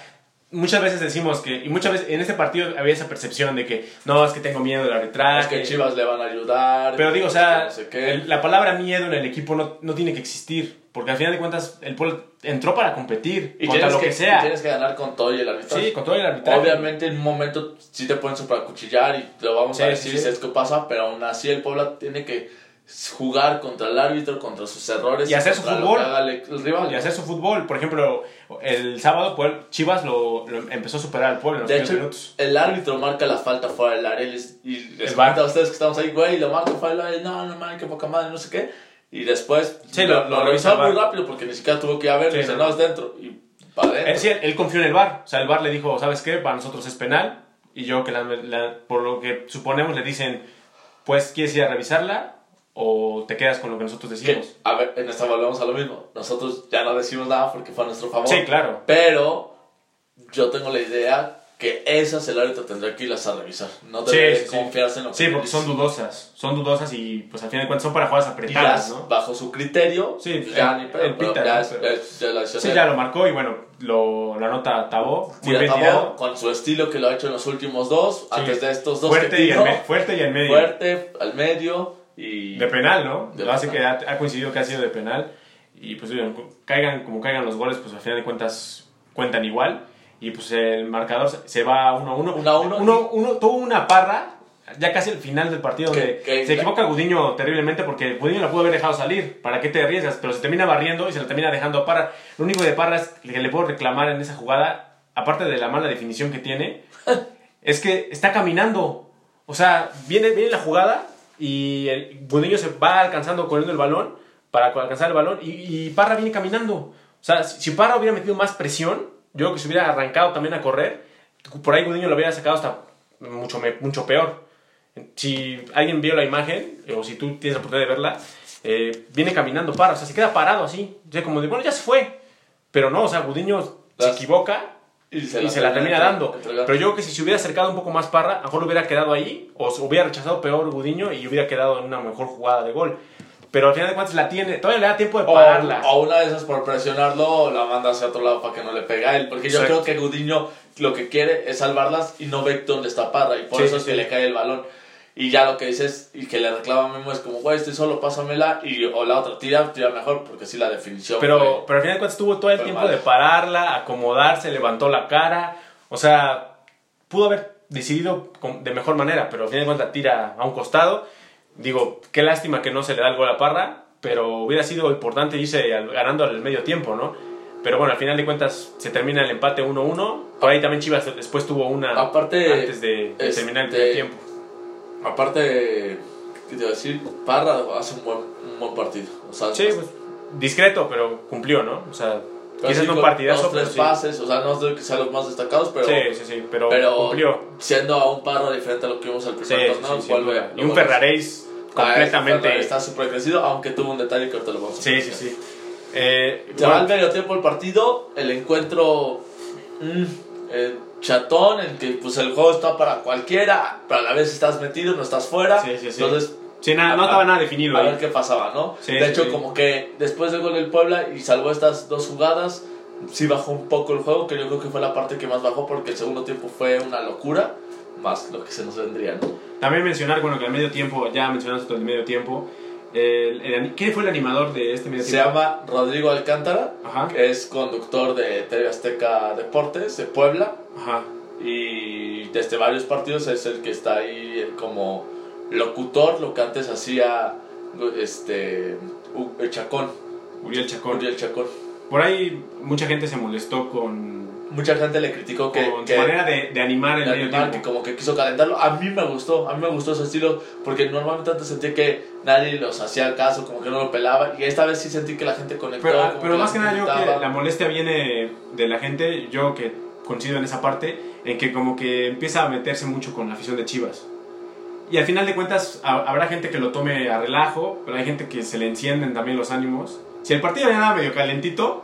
muchas veces decimos que, y muchas veces en este partido había esa percepción de que, no, es que tengo miedo del arbitraje. Es que Chivas le van a ayudar. Pero digo, o sea, no sé la palabra miedo en el equipo no, no tiene que existir. Porque al final de cuentas, el Puebla entró para competir y contra lo que, y sea. tienes que ganar con todo y el arbitraje. Sí, con todo el arbitraje. Obviamente en un momento sí te pueden superacuchillar y lo vamos Sí, a sí, decir sí. si es que pasa, pero aún así el Puebla tiene que jugar contra el árbitro, contra sus errores Y hacer su fútbol. el, rival. Y hacer su fútbol. Por ejemplo, el sábado Puebla- Chivas lo, lo empezó a superar al Puebla en los De hecho, minutos. el árbitro marca la falta fuera del área y les, y les a ustedes que estamos ahí, güey, lo marca fuera del área, no, no mames, qué poca madre, no sé qué. Y después Sí, lo, lo- lo, lo revisó revisa el muy rápido porque ni siquiera tuvo que ir a ver, Sí, dice, no. no, es dentro. Y para adentro. Él, sí, él confió en el VAR. O sea, el VAR le dijo, ¿sabes qué? Para nosotros es penal. Y yo, que la- la- por lo que suponemos, le dicen, pues, ¿quieres ir a revisarla? ¿O te quedas con lo que nosotros Que, decimos? a ver, en esta volvemos a lo mismo. Nosotros ya no decimos nada porque fue a nuestro favor. Sí, claro. Pero yo tengo la idea que esas el árbitro tendrá que irlas a revisar. No Sí, debe sí, sí. confiarse en lo que Sí, porque son dudosas. Son dudosas y, pues, al final de cuentas son para jugadas apretadas, ya, ¿no? bajo su criterio, Sí, pues ya el- ni pedo, el pero pita, ya, Pero- ya decisión Sí, ya lo marcó y, bueno, lo, lo anota Tabó. Muy bien Tabó, con su estilo que lo ha hecho en los últimos dos, antes de estos dos Fuerte que y, al me- fuerte y al medio. fuerte, al medio y... De penal, ¿no? De Lo hace que penal. ha, ha coincidido que ha sido de penal. Y pues, oigan, caigan como caigan los goles, pues al final de cuentas cuentan igual. Y pues el marcador se- va 1 a 1. Uno a uno. Uno, uno, tuvo una parra, ya casi al final del partido, Que- donde que- se equivoca Gudiño terriblemente porque Gudiño la pudo haber dejado salir. ¿Para qué te arriesgas? Pero se termina barriendo y se la termina dejando a Parra. Lo único de Parra es que le puedo reclamar en esa jugada, aparte de la mala definición que tiene, es que está caminando. O sea, viene, viene la jugada y el Gudiño se va alcanzando corriendo el balón para alcanzar el balón y, y Parra viene caminando. O sea, si, si Parra hubiera metido más presión, yo creo que se hubiera arrancado también a correr. Por ahí Gudiño lo hubiera sacado hasta mucho, mucho peor. Si alguien vio la imagen, o si tú tienes la oportunidad de verla, eh, viene caminando Parra. O sea, se queda parado así. O sea, como de, bueno, ya se fue. Pero no, o sea, Gudiño se equivoca y y se la termina dando. Pero yo creo que si se hubiera acercado un poco más Parra, a lo mejor hubiera quedado ahí, o se hubiera rechazado peor Gudiño y hubiera quedado en una mejor jugada de gol. Pero al final de cuentas la tiene, todavía le da tiempo de O, pararla. o una de esas por presionarlo la manda hacia otro lado para que no le pegue a él. Porque yo Exacto. creo que Gudiño lo que quiere es salvarlas y no ve dónde está Parra. Y por Sí, eso sí, es que sí. le cae el balón. Y ya lo que dices y que le reclama a Memo es como, güey, estoy solo, pásamela. Y, o la otra tira, tira mejor porque sí la definición. Pero, fue- pero al final de cuentas tuvo todo el tiempo mal. de pararla, acomodarse, levantó la cara. O sea, pudo haber decidido de mejor manera, pero al final de cuentas tira a un costado. Digo, qué lástima que no se le da el gol a Parra, pero hubiera sido importante irse ganando al medio tiempo, ¿no? Pero bueno, al final de cuentas se termina el empate 1-1. Por ahí también Chivas después tuvo una Aparte, antes de, de terminar el este, primer tiempo. Aparte, ¿qué te iba a decir? Parra hace un buen, un buen partido. O sea, Sí, pues, discreto, pero cumplió, ¿no? O sea, quizás sí un partidazo, tres sí. pases. O sea, no es de que sean los más destacados, pero... sí, sí, sí, pero, pero cumplió. siendo a un Parra diferente a lo que vimos al primer torneo, vuelve- Y un Ferraréis completamente... Está súper crecido, aunque tuvo un detalle que ahorita lo vamos a Sí, sí, sí. Eh, Se va al bueno, medio tiempo el partido, el encuentro mm, eh, chatón, en que pues el juego está para cualquiera, pero a la vez estás metido, no estás fuera. Sí, sí, sí. Entonces, sí, nada, no estaba nada definido a ahí. ver qué pasaba, ¿no? Sí, de hecho, sí. como que después del gol del Puebla y salvó estas dos jugadas, sí bajó un poco el juego, que yo creo que fue la parte que más bajó porque el segundo tiempo fue una locura, más lo que se nos vendría, ¿no? También mencionar, bueno, que al medio tiempo, ya mencionaste todo el medio tiempo, El- el- ¿Quién fue el animador de este medio Se tiempo? llama Rodrigo Alcántara, Ajá. que es conductor de TV Azteca Deportes de Puebla. Ajá. Y desde varios partidos es el que está ahí como locutor, lo que antes hacía este el Chacón, Uriel Chacón. Uriel Chacón. Por ahí mucha gente se molestó con, Mucha gente le criticó que, con que- su manera de, de animar el de medio animar, que como que quiso calentarlo. A mí me gustó, a mí me gustó su estilo, porque normalmente antes sentí que nadie los hacía caso, como que no lo pelaba, y esta vez sí sentí que la gente conectó. Pero, pero que más que nada yo que la molestia viene de la gente, yo que coincido en esa parte, en que como que empieza a meterse mucho con la afición de Chivas. Y al final de cuentas ha- habrá gente que lo tome a relajo, pero hay gente que se le encienden también los ánimos. Si el partido ya andaba medio calentito,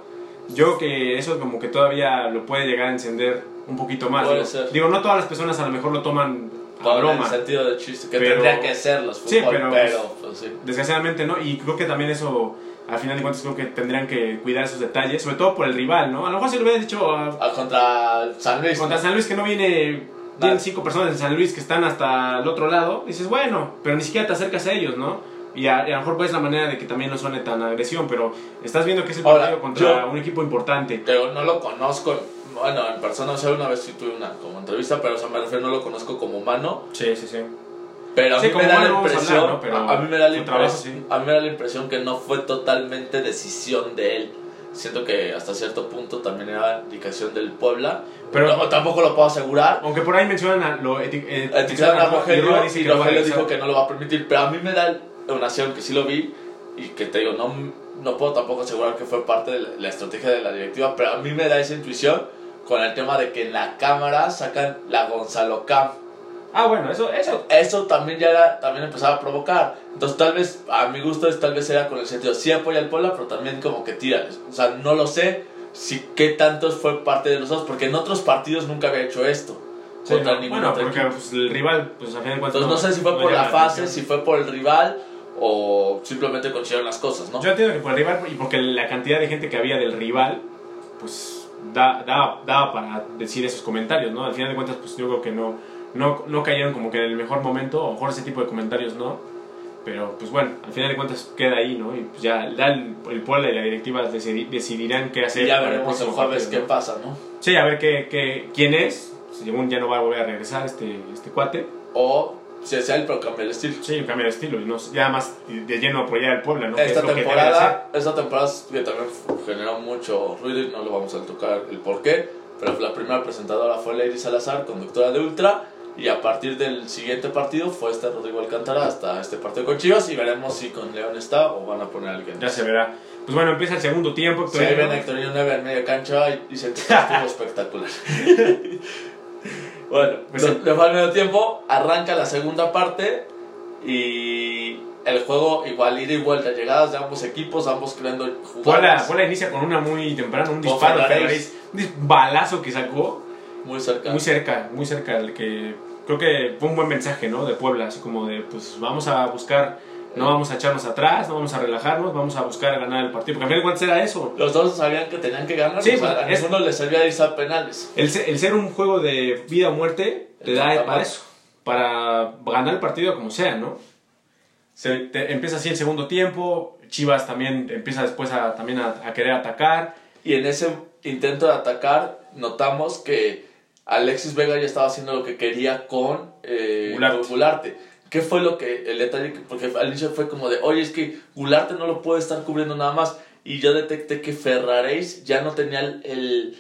yo que eso como que todavía lo puede llegar a encender un poquito más. Puede digo, ser. digo, no todas las personas a lo mejor lo toman a broma. el sentido de chiste, que Pero- tendría que ser los fútbol, Sí, pero- pero, pues, sí. Desgraciadamente, ¿no? Y creo que también eso, al final de cuentas, creo que tendrían que cuidar esos detalles, sobre todo por el rival, ¿no? A lo mejor si lo hubieras dicho a- Ah, contra San Luis. contra ¿no? San Luis que no viene, tienen cinco personas en San Luis que están hasta el otro lado, dices, bueno, pero ni siquiera te acercas a ellos, ¿no? Y a, y a lo mejor pues la manera de que también no suene tan agresión, pero estás viendo que es el Ahora, partido contra yo- un equipo importante. Pero no lo conozco, bueno, en persona, o sea, una vez sí tuve una como entrevista, pero o sea, me refiero, no lo conozco como humano, Sí, sí, sí. pero a Sí, mí me da la impresión, a mí me da la impresión que no fue totalmente decisión de él. Siento que hasta cierto punto también era indicación del Puebla, Pero- pero tampoco lo puedo asegurar. Aunque por ahí mencionan a, lo eti- eh, Etiquetaron a Rogelio dice y a Rogelio dijo que no lo va a permitir, pero a mí me da una acción que sí lo vi y que te digo, no, no puedo tampoco asegurar que fue parte de la, la estrategia de la directiva, pero a mí me da esa intuición con el tema de que en la cámara sacan la Gonzalo Cam. Ah, bueno, eso, eso. Eso también ya era, también empezaba a provocar. Entonces tal vez, a mi gusto, es, tal vez era con el sentido, sí apoya al Puebla, pero también como que tira. O sea, no lo sé si qué tantos fue parte de los dos, porque en otros partidos nunca había hecho esto. Sí, contra no, ningún bueno, otro porque pues, el rival, pues a fin de cuentas. Entonces no, sé si fue por llama la fase, atención. si fue por el rival o simplemente consiguieron las cosas, ¿no? Yo entiendo que por el rival y porque la cantidad de gente que había del rival, pues da, daba, daba para decir esos comentarios, ¿no? Al final de cuentas, pues yo creo que no, no, no cayeron como que en el mejor momento, a lo mejor ese tipo de comentarios no. Pero pues bueno, al final de cuentas queda ahí, ¿no? Y pues ya, ya el, el Puebla y la directiva decidi- decidirán qué hacer. y ya veremos el jueves partido, qué ¿no? pasa, ¿no? Sí, a ver qué, qué, quién es. Según ya no va a volver a regresar este, este cuate. O si sea el pero cambia el estilo. Sí, cambia de estilo y no, ya más de lleno apoyar al Puebla, ¿no? Esta temporada, esta temporada que también generó mucho ruido y no lo vamos a tocar el por qué, pero la primera presentadora fue Lady Salazar, conductora de Ultra, y a partir del siguiente partido fue este Rodrigo Alcántara hasta este partido con Chivas y veremos si con León está o van a poner a alguien. Ya se verá. Pues bueno, empieza el segundo tiempo. Se ven Hectorinho 9 en media cancha y dicen que estuvo espectacular. bueno, Pues le al medio tiempo, arranca la segunda parte y el juego igual ida y vuelta, llegadas de ambos equipos, ambos creando jugadas Puebla inicia con una muy temprana, un disparo Ferraris. Un balazo que sacó muy cerca. muy cerca, muy cerca, el que creo que fue un buen mensaje, ¿no? De Puebla, así como de, pues vamos a buscar, no vamos a echarnos atrás, no vamos a relajarnos, vamos a buscar ganar el partido, porque a de cuentas era eso. Los dos sabían que tenían que ganar, Sí, o sea, pues, a es- ninguno les servía irse a penales. El, el ser un juego de vida o muerte te da Exactamente. para eso, para ganar el partido como sea, ¿no? Se, te- empieza así el segundo tiempo, Chivas también empieza después a, también a, a querer atacar, Y en ese intento de atacar, notamos que Alexis Vega ya estaba haciendo lo que quería con eh, Gularte. ¿Qué fue lo que el detalle? que- Porque al inicio fue como de, oye, es que Gularte no lo puede estar cubriendo nada más. Y yo detecté que Ferraréis ya no tenía el, el-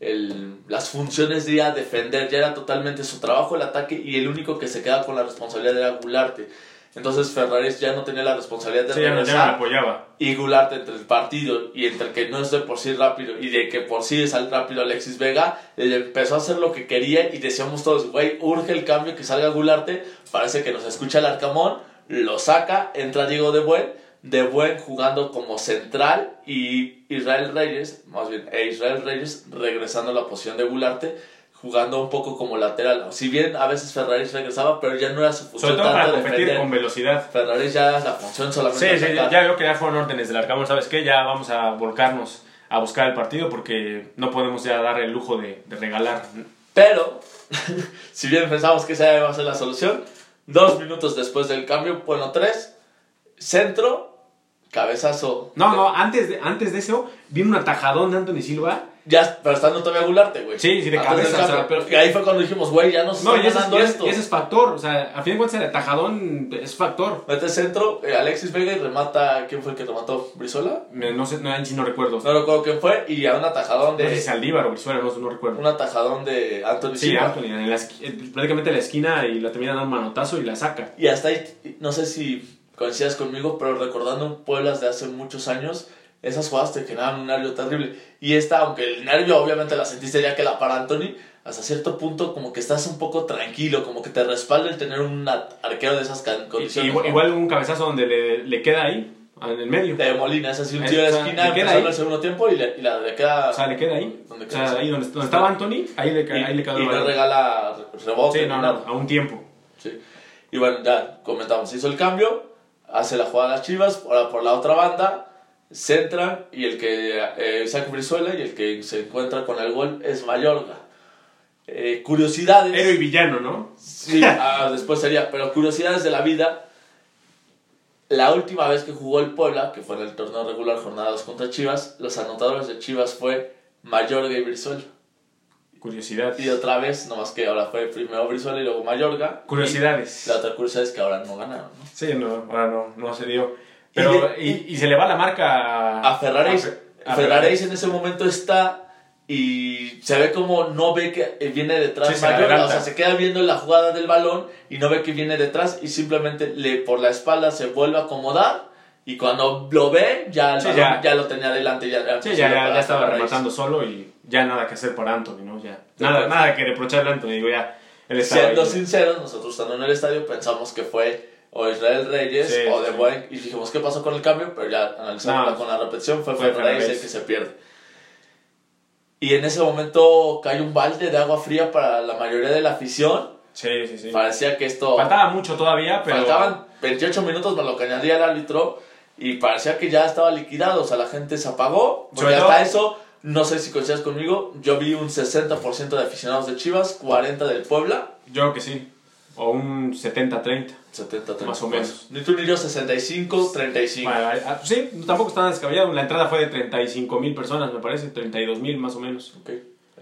el- las funciones de ir a defender, ya era totalmente su trabajo el ataque y el único que se queda con la responsabilidad era Gularte. Entonces Ferraréis ya no tenía la responsabilidad de sí, no- ya no regresar apoyaba. y Gularte entre el partido y entre que no es de por sí rápido y de que por sí es al rápido Alexis Vega, él empezó a hacer lo que quería y decíamos todos, güey, urge el cambio que salga Gularte, parece que nos escucha el Arcamón, lo saca, entra Diego de Buen, de Buen jugando como central y Israel Reyes, más bien, e Israel Reyes regresando a la posición de Gularte, jugando un poco como lateral. Si bien a veces Ferrari regresaba, pero ya no era su función Sobre todo para tanto competir defender. con velocidad. Ferrari ya la función solamente Sí, sí, atacar. ya veo que ya fueron órdenes del Arcamón, ¿sabes qué? Ya vamos a volcarnos a buscar el partido porque no podemos ya dar el lujo de, de regalar. Pero, si bien pensamos que esa iba a ser la solución, dos minutos después del cambio, bueno, tres, centro, cabezazo. No, no, antes de, antes de eso, vino un atajadón de Anthony Silva. Ya, pero estando todavía Gularte, güey. Sí, sí, de Antes del cabeza, o sea, cambio. pero- Y ahí fue cuando dijimos, güey, ya nos No, está ese, es, esto. y ese es factor. O sea, a fin de cuentas, el atajadón es factor. Mete centro, eh, Alexis Vega y remata. ¿Quién fue el que remató? ¿Brizola? Me- No sé, no, no recuerdo. No recuerdo quién fue. Y a un atajadón No sé si de. Saldívar o Brizuela, no, no recuerdo. Un atajadón de Anthony Sí, Silva. Anthony, en la eh, prácticamente en la esquina y la termina dando un manotazo y la saca. Y hasta ahí, no sé si coincidas conmigo, pero recordando un Pueblas de hace muchos años, esas jugadas te generaban un nervio terrible. Y esta, aunque el nervio obviamente la sentiste ya que la para Anthony, hasta cierto punto como que estás un poco tranquilo, como que te respalda el tener un arquero de esas condiciones. igual, ¿no? igual un cabezazo donde le, le queda ahí, en el medio. De Molina, es así, un Es- tiro de esquina, le empezando ahí. el segundo tiempo y, le, y la le queda... O sea, le queda ahí. ¿Dónde O sea, ahí donde, donde estaba Anthony, ahí le, y, ahí le quedó y balón. regala rebote. Sí, ni no, nada. no, a un tiempo. Sí. Y bueno, ya comentamos, hizo el cambio, hace la jugada a las Chivas, ahora por la otra banda, centran y el que eh, Isaac Brizuela y el que se encuentra con el gol es Mayorga. Eh, curiosidades. Héroe y villano, ¿no? Sí, ah, después sería, pero curiosidades de la vida. La última vez que jugó el Puebla, que fue en el torneo regular jornadas contra Chivas, los anotadores de Chivas fue Mayorga y Brizuela. Curiosidad. Y otra vez, nomás que ahora fue primero Brizuela y luego Mayorga. Curiosidades. Y la otra curiosidad es que ahora no ganaron, ¿no? Sí, no, ahora no, no se dio. Pero, de- y, y se le va la marca a Ferraréis. a a Ferraréis en ese momento está y se ve como no ve que viene detrás Sí, se Mayorga, adelanta. o sea, se queda viendo la jugada del balón y no ve que viene detrás y simplemente le por la espalda se vuelve a acomodar y cuando lo ve ya, Sí, balón ya. ya. lo tenía adelante ya, Sí, ya, ya, ya estaba rematando solo y ya nada que hacer por Anthony, ¿no? Ya. Nada, nada que reprocharle a Anthony, digo, ya. Él Siendo ahí. sinceros, nosotros estando en el estadio pensamos que fue o Israel Reyes Sí, o De sí. Buen y dijimos qué pasó con el cambio, pero ya analizando No, con la repetición fue fue Ferraréis el que se pierde. Y en ese momento cae un balde de agua fría para la mayoría de la afición. Sí, sí, sí. Parecía que esto Faltaba mucho todavía, pero. faltaban 28 minutos más lo que añadía el árbitro y parecía que ya estaba liquidado, o sea, la gente se apagó. Porque Sobre hasta todo- eso, no sé si coincidas conmigo, yo vi un 60% de aficionados de Chivas, 40 del Puebla. Yo creo que sí. O un 70-30. 70, 30 Más o menos. Ni tú ni yo, 65, 35. Bueno, sí, tampoco está descabellado. La entrada fue de 35 mil personas, me parece. 32 mil más o menos. Ok.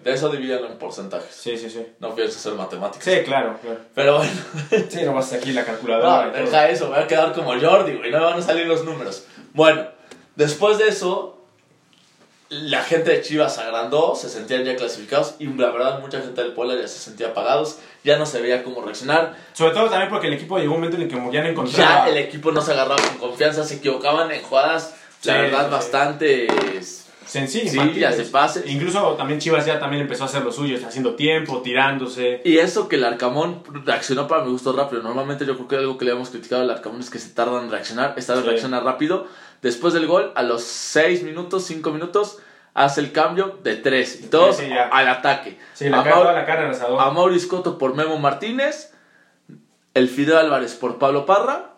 De eso divídanlo en porcentajes. Sí, sí, sí. No pienso hacer matemáticas. Sí, claro, claro. Pero bueno, Sí, no vas aquí la calculadora. no, todo. deja eso, me voy a quedar como Jordi, güey, no me van a salir los números. Bueno, después de eso, la gente de Chivas se agrandó, se sentían ya clasificados y la verdad mucha gente del Puebla ya se sentía apagados, ya no se veía cómo reaccionar. Sobre todo también porque el equipo llegó un momento en el que ya no encontraba. Ya el equipo no se agarraba con confianza, se equivocaban en jugadas, la verdad, sí. bastante... Sencillo, Sí, infantiles. ya se pase. Incluso también Chivas ya también empezó a hacer lo suyo, haciendo tiempo, tirándose. Y eso que el Arcamón reaccionó para mi gusto rápido. Normalmente yo creo que algo que le hemos criticado al Arcamón es que se tarda en reaccionar. Esta vez reacciona rápido. Después del gol, a los 6 minutos, 5 minutos, hace el cambio de 3. Y todos Sí, sí, ya. al ataque. Sí, la a, cara, Mau- toda la cara a Coto por Memo Martínez. El Fidel Álvarez por Pablo Parra.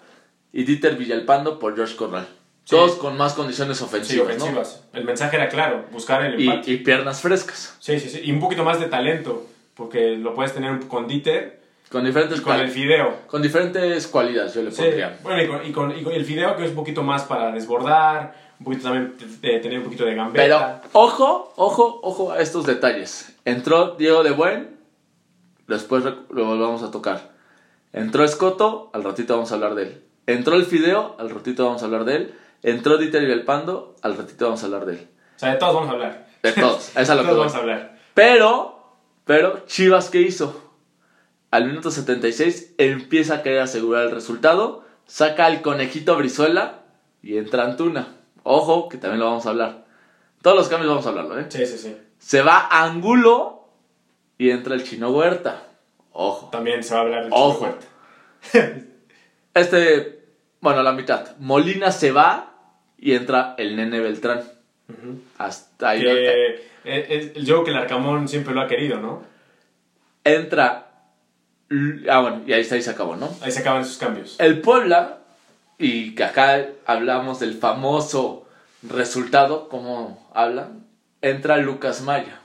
Y Dieter Villalpando por George Corral. Todos con más condiciones ofensivas, ¿no? ofensivas. El mensaje era claro, buscar el empate. Y, y piernas frescas. Sí, sí, sí. Y un poquito más de talento, porque lo puedes tener con Dieter Con diferentes, y con el Fideo. con diferentes cualidades, yo le Sí, pondría. bueno, y con, y, con, y con el Fideo que es un poquito más para desbordar, un poquito también de tener un poquito de gambeta. Pero, ojo, ojo, ojo a estos detalles. Entró Diego de Buen, después lo volvamos a tocar. Entró Escoto, al ratito vamos a hablar de él. Entró el Fideo, al ratito vamos a hablar de él. Entró Dieter Villalpando, al ratito vamos a hablar de él. O sea, de todos vamos a hablar. De todos, esa es lo que vamos a hablar. Pero, pero, Chivas, ¿qué hizo? Al minuto 76 empieza a querer asegurar el resultado, saca al conejito Brizuela y entra Antuna. Ojo, que también lo vamos a hablar. Todos los cambios vamos a hablarlo, ¿eh? Sí, sí, sí. Se va Angulo y entra el chino Huerta. Ojo. También se va a hablar del Ojo. Chico Huerta. Este, bueno, la mitad. Molina se va y entra el nene Beltrán. Hasta ahí. Que eh, yo creo que el Arcamón siempre lo ha querido, ¿no? Entra. Ah, bueno, y ahí está, ahí se acabó, ¿no? Ahí se acaban sus cambios. El Puebla, y que acá hablamos del famoso resultado, como hablan, entra Lucas Maya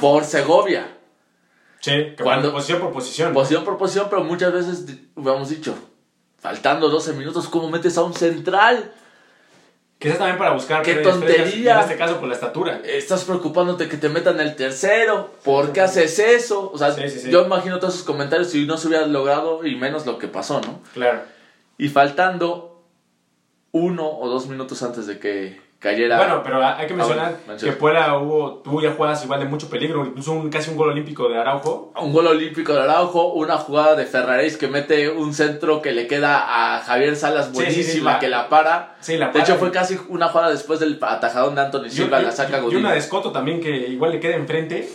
por Segovia. Sí, que Cuando- posición por posición. Posición por posición, pero muchas veces hemos dicho, faltando 12 minutos, ¿cómo metes a un central? Quizás también para buscar ¡Qué estrellas, tontería! En este caso, por la estatura. Estás preocupándote que te metan el tercero. ¿Por qué haces eso? O sea, Sí, sí, sí. yo imagino todos esos comentarios si no se hubiera logrado y menos lo que pasó, ¿no? Claro. Y faltando uno o dos minutos antes de que cayera. Bueno, pero hay que mencionar bueno, menciona. que Puebla hubo, tuvo ya jugadas igual de mucho peligro, incluso un, casi un gol olímpico de Araujo. un gol olímpico de Araujo, una jugada de Ferraréis que mete un centro que le queda a Javier Salas Sí, sí, sí, buenísima la- que la para. Sí, la De para. hecho fue casi una jugada después del atajadón de Anthony Y, Silva, y- la saca y Godín. una de Escoto también que igual le queda enfrente,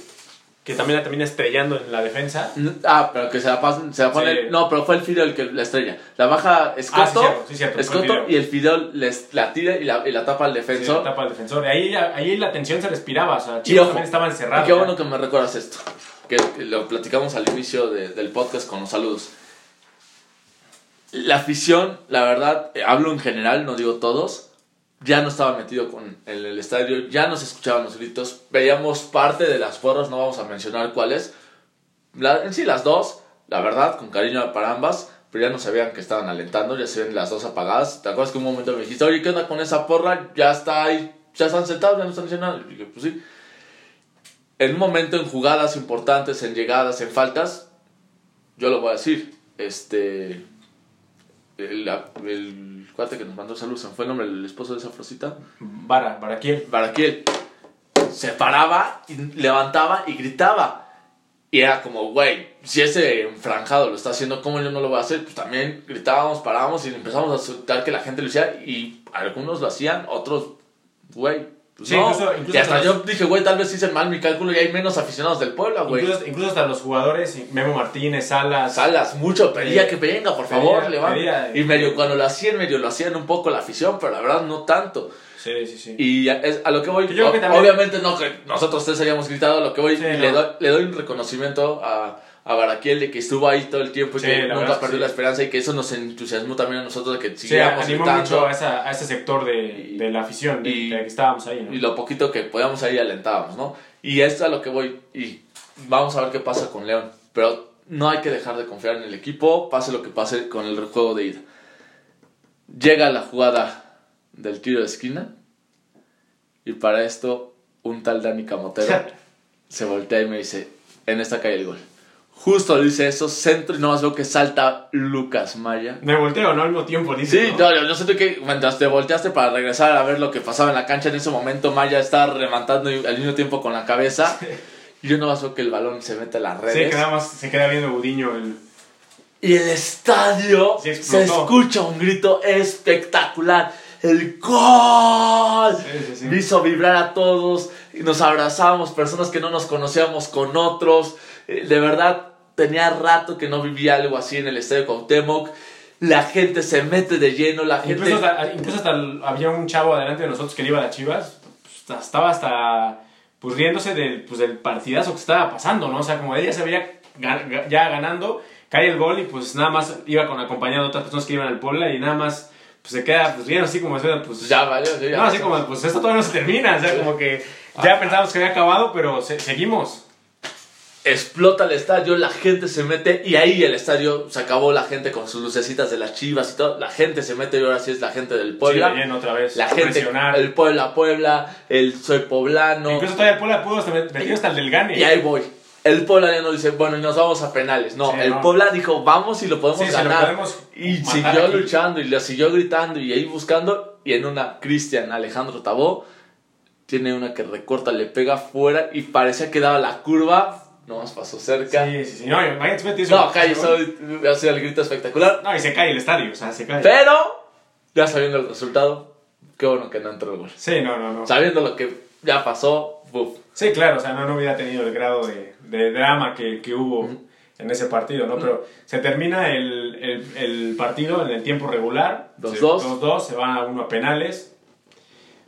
que también la termina estrellando en la defensa. Ah, pero que se la pasan, se la pone. Sí. No, pero fue el Fideo el que la estrella. La baja Escoto, Ah, sí, cierto, sí, cierto, fue el Escoto y el Fideo les, la tira y la, y la tapa al Sí, defensor. tapa al defensor. Ahí, ahí la tensión se respiraba, o sea, Chivas ojo, también estaba encerrado. y qué bueno que me recuerdas esto. Que, que lo platicamos al inicio de- del podcast con los saludos. La afición, la verdad, eh, hablo en general, no digo todos, ya no estaba metido con, en el estadio, ya no se escuchaban los gritos, veíamos parte de las porras, no vamos a mencionar cuáles, La- en sí las dos, la verdad, con cariño para ambas, pero ya no sabían que estaban alentando, ya se ven las dos apagadas. ¿Te acuerdas que un momento me dijiste, oye, ¿qué onda con esa porra? Ya está ahí, ya están sentados, ya no están diciendo nada. Y dije, pues sí. En un momento, en jugadas importantes, en llegadas, en faltas, yo lo voy a decir, este... El, el cuate que nos mandó saludos, ¿se fue el nombre? El esposo de esa frosita. Vara, Baraquiel. Baraquiel se paraba, y levantaba y gritaba. Y era como, güey, si ese enfranjado lo está haciendo, ¿cómo yo no lo voy a hacer? Pues también gritábamos, parábamos y empezamos a soltar que la gente lo hiciera. Y algunos lo hacían, otros, güey. Pues Sí, no. incluso- incluso y hasta los- yo dije, güey, tal vez hice mal mi cálculo y hay menos aficionados del Puebla, güey. Incluso, incluso hasta los jugadores, Memo Martínez, Salas. Salas, mucho pedía que venga, por Pedía, favor, levanta. Y medio cuando lo hacían, medio lo hacían un poco la afición, pero la verdad no tanto. Sí, sí, sí. Y a- es a lo que voy, Yo creo que o- también- obviamente no que nosotros tres hayamos gritado, a lo que voy, Sí, le, no. doy, le doy un reconocimiento a, a Baraquiel de que estuvo ahí todo el tiempo y Sí, que nunca perdió sí. la esperanza y que eso nos entusiasmó también a nosotros de que Sí, animó gritando. mucho a, esa, a ese sector de, Y- de la afición, de, y- de que estábamos ahí, ¿no? Y lo poquito que podíamos ahí alentábamos, ¿no? Y esto es a lo que voy y vamos a ver qué pasa con León. Pero no hay que dejar de confiar en el equipo, pase lo que pase con el juego de ida. Llega la jugada del tiro de esquina y para esto un tal Dani Camotero se voltea y me dice, en esta cae el gol. Justo dice eso, centro y nomás veo que salta Lucas Maya. Me volteo, ¿no? Al mismo tiempo, dice. Sí, ¿no? yo, yo siento que mientras te volteaste para regresar a ver lo que pasaba en la cancha en ese momento, Maya estaba rematando al mismo tiempo con la cabeza. Y yo no veo que el balón se mete a las Sí, redes. que nada más se queda viendo Gudiño. El... Y el estadio Sí, se escucha un grito espectacular. El gol. Sí, sí, sí. Hizo vibrar a todos. Y nos abrazamos, personas que no nos conocíamos con otros. Eh, De verdad, tenía rato que no vivía algo así en el estadio Cuauhtémoc. La gente se mete de lleno, la gente... Incluso, hasta, incluso hasta había un chavo adelante de nosotros que le iba a las chivas. pues, estaba hasta pues, riéndose del, pues, del partidazo que estaba pasando, ¿no? O sea, como ella se veía ya ganando, cae el gol y pues nada más iba con acompañado de otras personas que iban al Puebla y nada más pues, se queda pues, riendo así como pues ya valió, ya No, así como, pues esto todavía no se termina, o sea, como que ya pensábamos que había acabado, pero se- seguimos. Explota el estadio, la gente se mete y ahí el estadio se acabó la gente con sus lucecitas de las chivas y todo, la gente se mete y ahora sí es la gente del Puebla, Sí, lleno otra vez, la gente, el Puebla Puebla, el soy poblano Incluso todavía Puebla pudo hasta met- metió hasta el del Gane. y ahí voy. El Puebla ya no dice, bueno, y nos vamos a penales. No, Sí, el no. Puebla dijo, vamos y lo podemos Sí, se lo ganar. podemos y siguió aquí. luchando y lo siguió gritando y ahí buscando. Y en una, Cristian Alejandro Tabó tiene una que recorta, le pega fuera y parecía que daba la curva. Nomás pasó cerca. Sí, sí, sí. No, ese No, hizo hacía el grito espectacular. No, y se cae el estadio, o sea, se cae. Pero, ya sabiendo el resultado, qué bueno que no entró el gol. Sí, no, no, no. Sabiendo lo que ya pasó, buf. Sí, claro, o sea, no, no hubiera tenido el grado de, de drama que, que hubo en ese partido, ¿no? Pero se termina el, el, el partido en el tiempo regular. Dos, Se- dos. dos, dos, se va a uno a penales.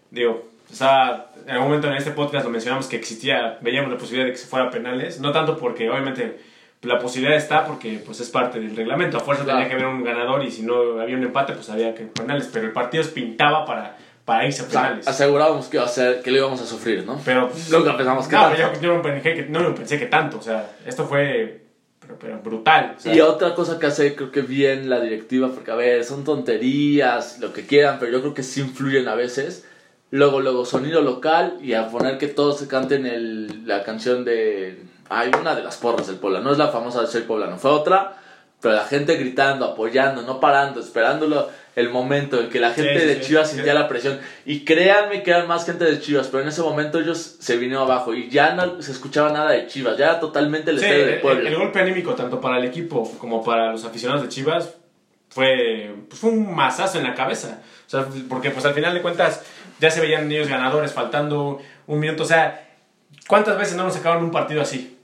Digo, o sea, en algún momento en este podcast lo mencionamos que existía, veíamos la posibilidad de que se fuera a penales, no tanto porque obviamente la posibilidad está porque pues es parte del reglamento, a fuerza Claro. tenía que haber un ganador y si no había un empate pues había que penales, pero el partido pintaba para, para irse a O sea, penales. asegurábamos que, iba a ser, que lo íbamos a sufrir, ¿no? Pero pues, Nunca pensamos que no, tanto. yo, yo no, pensé que no lo pensé que tanto. O sea, esto fue pero, pero brutal. o sea, Y otra cosa que hace, creo que bien la directiva, porque a ver, son tonterías, lo que quieran, pero yo creo que sí influyen a veces. Luego, luego, sonido local y a poner que todos se canten el, la canción de. Hay una de las porras del Puebla, no es la famosa de Soy Poblano, fue otra, pero la gente gritando, apoyando, no parando, esperándolo el momento en que la gente Sí, de. Chivas Sí. sentía la presión. Y créanme que eran más gente de Chivas, pero en ese momento ellos se vinieron abajo y ya no se escuchaba nada de Chivas, ya era totalmente el estadio de el, Puebla. el golpe anímico, tanto para el equipo como para los aficionados de Chivas, fue, pues, fue un mazazo en la cabeza. O sea, porque pues al final de cuentas ya se veían ellos ganadores faltando un minuto. O sea, ¿cuántas veces no nos sacaban un partido así?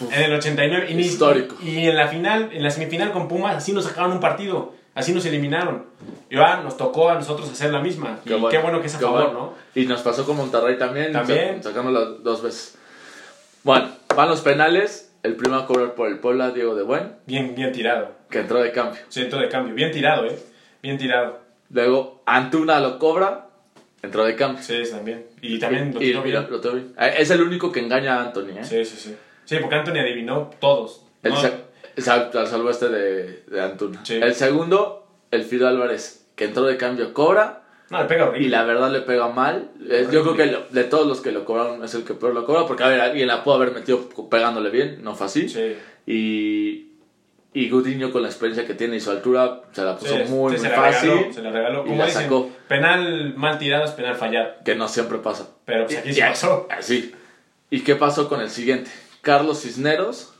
Uf. En el 89. Y, ni- Histórico. Y en la final, en la semifinal con Pumas, así nos sacaron un partido. Así nos eliminaron. Y ahora nos tocó a nosotros hacer la misma. Y qué bueno, que es a qué favor, bueno. ¿no? Y nos pasó con Monterrey también, También. sa- sacándola dos veces. Bueno, van los penales. El primero a cobrar por el Puebla, Diego de Buen, Bien, bien tirado. que entró de cambio. Centro de cambio. Bien tirado, ¿eh? Bien tirado. Luego Antuna lo cobra, entró de cambio. Sí, también. Y también lo Y- tiró y bien. lo tiró bien. Eh, Es el único que engaña a Anthony, ¿eh? Sí, sí, sí. Sí, porque Anthony adivinó todos. El Exacto, al salvo este de, de Antuna. Sí. El segundo, el Fido Álvarez, que entró de cambio, cobra. No, le pega horrible. Y la verdad le pega mal. Eh, Yo creo que lo- de todos los que lo cobraron es el que peor lo cobra. Porque a ver, alguien la pudo haber metido pegándole bien, no fue así. Sí. Y, y Gudiño con la experiencia que tiene y su altura se la puso Sí, muy, sí, muy se la fácil. regaló, se la regaló. y la dicen, sacó. penal mal tirado es penal fallado. Que no siempre pasa. Pero pues aquí Y- pasó. Sí. ¿Y qué pasó con el siguiente? Carlos Cisneros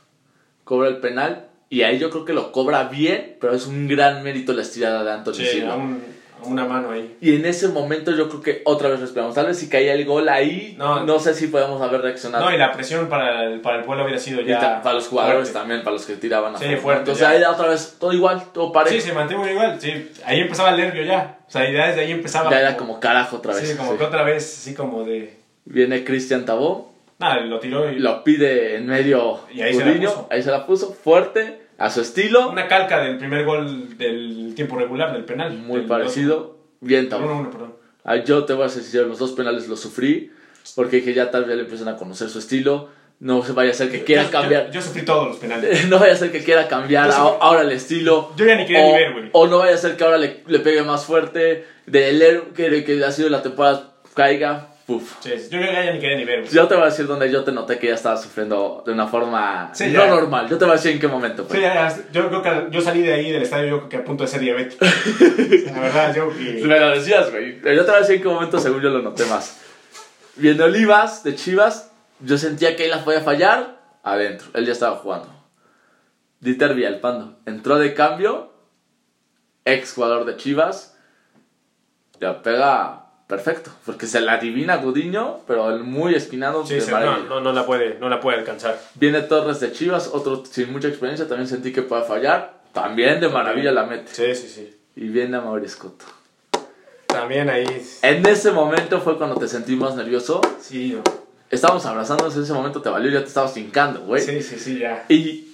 cobra el penal. Y ahí yo creo que lo cobra bien, pero es un gran mérito la estirada de Anthony Sí, Silva. un- una mano ahí. Y en ese momento yo creo que otra vez respiramos. Tal vez si caía el gol ahí, no, No. sé si podemos haber reaccionado. No, y la presión para el, para el pueblo hubiera sido ya. ta- para los jugadores fuerte. también, para los que tiraban a Sí, fuerte, Entonces ya. ahí otra vez todo igual, todo parejo. Sí, se mantuvo igual. Sí, ahí empezaba el nervio ya. O sea, ya desde ahí empezaba. ya era como carajo otra vez. Sí, como sí. que otra vez, así como de. Viene Cristian Tabó, Nada, lo tiró y. lo pide en medio Y ahí se la puso. ahí se la puso, fuerte, a su estilo, Una calca del primer gol del tiempo regular, del penal. muy Del parecido, bien dos- Tabó. uno, uno, perdón. Ah, Yo te voy a sincero, los dos penales los sufrí, porque dije ya tal vez le empiezan a conocer su estilo, no se vaya a ser que quiera Yo- cambiar. Yo, yo sufrí todos los penales. no vaya a ser que quiera cambiar a- ahora el estilo. Yo ya ni quería o, ni ver, güey. O no vaya a ser que ahora le, le pegue más fuerte, del héroe que, que ha sido la temporada caiga. Uf. Sí, yo ya, ya ni quería ni ver, güey. Yo te voy a decir donde yo te noté que ya estaba sufriendo de una forma Sí, no ya. normal. Yo te voy a decir en qué momento. pues. Sí, ya, ya, yo creo que yo salí de ahí del estadio yo creo que a punto de ser diabético. la verdad, yo que- Me lo decías, güey. Pero Yo te voy a decir en qué momento según yo lo noté más. Viendo Olivas de Chivas, yo sentía que él la podía fallar adentro. Él ya estaba jugando. Dieter Villalpando entró de cambio, ex jugador de Chivas, la pega perfecto, porque se la adivina Gudiño, pero el muy esquinado Sí, de sí, no, no, no la puede, no la puede alcanzar. Viene Torres de Chivas, otro sin mucha experiencia, también sentí que puede fallar, también de maravilla la mete. Sí, sí, sí. Y viene a Mauricio Escoto. También ahí. En ese momento fue cuando te sentí más nervioso. Sí, Estábamos abrazándonos, en ese momento te valió, ya te estabas hincando, güey. sí, sí, sí, ya. Y,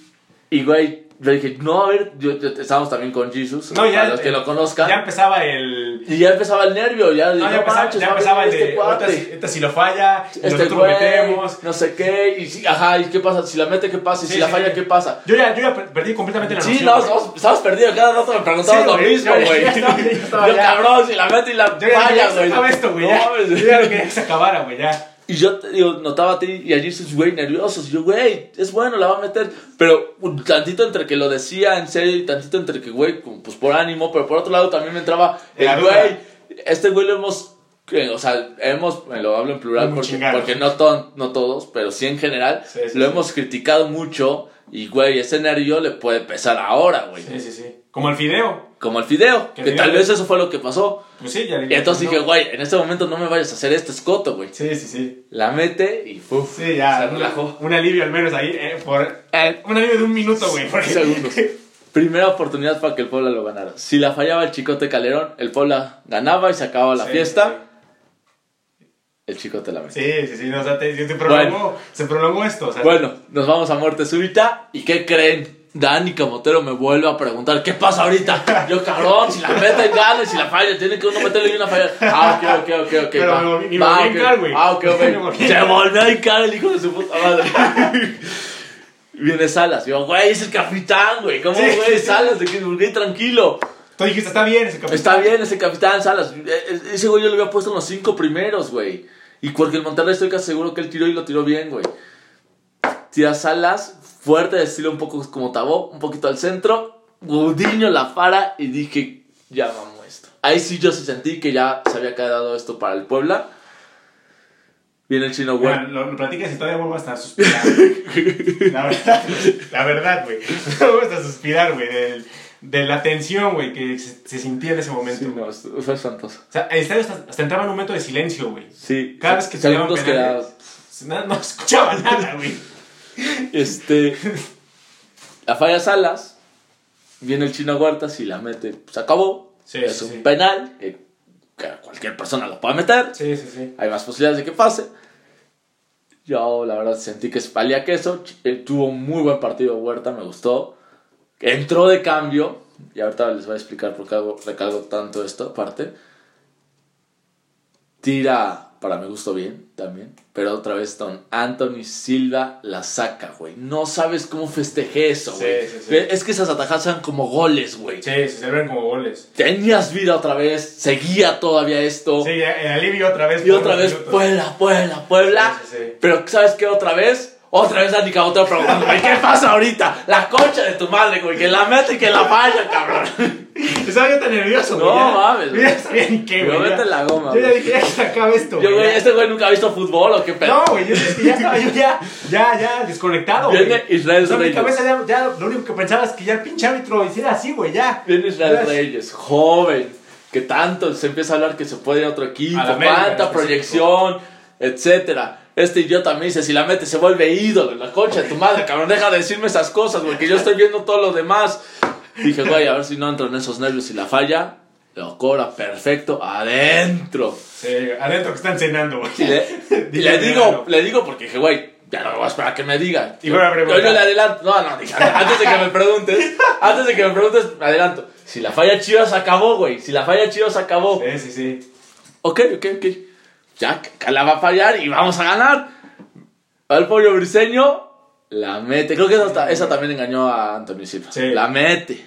y, güey, le dije, no, a ver, yo, yo- estábamos también con Jesus, No, ya, para los que lo conozcan. Ya empezaba el. y ya empezaba el nervio, ya, No, ya empezaba, manches, ya empezaba el de. este ahorita cuate, si, ahorita si lo falla, este nosotros güey, metemos. no sé qué, y sí, ajá, ¿y qué pasa? Si la mete, ¿qué pasa? Y Sí, si la sí, falla, sí. ¿qué pasa? Yo ya, yo ya per- perdí completamente la Sí, noción. no, güey. estábamos, estábamos perdidos, cada rato me preguntabas Sí, lo güey, mismo, yo- güey. yo yo Yo, ya- cabrón, si la mete y la Yo ya no falla, güey. se acabe esto, güey. No ya. Yo ya no quería que se acabara, güey, ya. Y yo digo, notaba a ti y allí sus güey nerviosos. Y yo, güey, es bueno, la va a meter. Pero un tantito entre que lo decía en serio y tantito entre que, güey, pues por ánimo. Pero por otro lado también me entraba el güey. Este güey lo hemos. eh, O sea, hemos, me lo hablo en plural porque, porque no, ton- no todos, pero sí en general, Sí, sí, lo sí. hemos criticado mucho. Y, güey, ese nervio le puede pesar ahora, güey. Sí, sí, sí. Como el fideo. Como el fideo, Que tal vez eso fue lo que pasó. Pues sí, ya Y entonces dije, güey, en este momento no me vayas a hacer este escoto, güey. Sí, sí, sí. La mete y ¡puf! Sí, ya. se un- relajó. Un alivio al menos ahí. eh, por, un alivio de un minuto, güey. porque- segundos. Primera oportunidad para que el Puebla lo ganara. Si la fallaba el Chicote Calderón, el Puebla ganaba y se acababa la Sí, fiesta. El Chicote la mete. Sí, sí, sí. no, o sea, te- se, prolongó, se prolongó esto. O sea, Bueno, nos vamos a muerte súbita. ¿Y qué creen? Dani Camotero me vuelve a preguntar, ¿qué pasa ahorita? Yo, cabrón, si la mete, gana, si la falla, tiene que uno meterle y una falla. Ah, ok, ok, ok, ok. Pero va. me Va, volví a ok. hincar, güey. Ah, ok, ok. Se volvió a hincar el hijo de su puta madre. Viene Salas. Yo, güey, es el capitán, güey. ¿Cómo, Sí. güey? Salas, de que, tranquilo. Tú dijiste, está bien ese capitán. Está bien ese capitán Salas. E- e- Ese güey yo lo había puesto en los cinco primeros, güey. Y porque el Monterrey estoy casi seguro que él tiró y lo tiró bien, güey. Tira Salas, fuerte, de estilo un poco como Tabó, un poquito al centro. Gudiño la para y dije, ya vamos esto. Ahí sí yo sí sentí que ya se había quedado esto para el Puebla. Viene el chino, güey. Bueno, lo, lo platicas y todavía vuelvo a estar suspirando. la verdad, la verdad, güey. Vuelvo hasta suspirar, güey. del- De, la tensión, güey, que se, se sentía en ese momento. Sí, no, esto- fue espantoso. O sea, el estadio hasta, hasta entraba en un momento de silencio, güey. Sí. Cada vez que era- penales, No, escuchaba nada, güey. Este. La falla Salas. Viene el chino Huertas y la mete. Se acabó. Sí, es sí, un sí. penal que, que cualquier persona lo puede meter. Sí, sí, sí. Hay más posibilidades de que pase. Yo, la verdad, sentí que valía queso. Ch- eh, Tuvo un muy buen partido Huerta, me gustó. Entró de cambio. Y ahorita les voy a explicar por qué hago- recalco tanto esto, aparte. Tira, para mi gusto, bien también. Pero otra vez, Don Anthony Silva la saca, güey. No sabes cómo festejé eso, Sí, güey. sí, sí. Es que esas atajadas eran como goles, güey. Sí, se celebran como goles. Tenías vida otra vez, seguía todavía esto. Sí, el alivio otra vez. Y otra vez, minutos. Puebla, Puebla, Puebla. Sí, sí, sí. Pero ¿sabes qué otra vez? Otra vez Dani Cabotero preguntando, güey, ¿qué pasa ahorita? La concha de tu madre, güey, que la mete y que la falla, cabrón. Estaba yo tan nervioso, güey. No ya- mames, Yo ya sabía ni qué, Yo güey. ya- la goma, Yo ya dije, ya se acabe esto, Yo, güey, este güey nunca ha visto fútbol o qué pedo. No, güey, yo es que ya estaba yo ya, ya, ya desconectado. Viene Israel O sea, mi Reyes. cabeza ya, ya, lo único que pensaba es que ya el pinche árbitro hiciera así, güey, ya. Viene Israel. Reyes, joven, que tanto se empieza a hablar que se puede ir a otro equipo, en cuánta proyección, etcétera. Este idiota me dice, si la mete se vuelve ídolo, la concha de tu madre, cabrón, deja de decirme esas cosas, güey, que yo estoy viendo todo lo demás. Dije, güey, a ver si no entro en esos nervios y la falla, lo cobra perfecto, adentro. Sí, adentro que están cenando, güey. Y le, y le digo, le digo porque dije, güey, ya no me voy a esperar a que me diga. Y yo, preguntar. yo le adelanto, no, no, dije, antes de que me preguntes, antes de que me preguntes, me adelanto. Si la falla Chivas acabó, güey, si la falla Chivas acabó. Sí, sí, sí. Ok, ok, ok. Que la va a fallar y vamos a ganar. Va el pollo briseño, la mete. Creo que esa, ta- esa también engañó a Antonio Silva. Sí. La mete.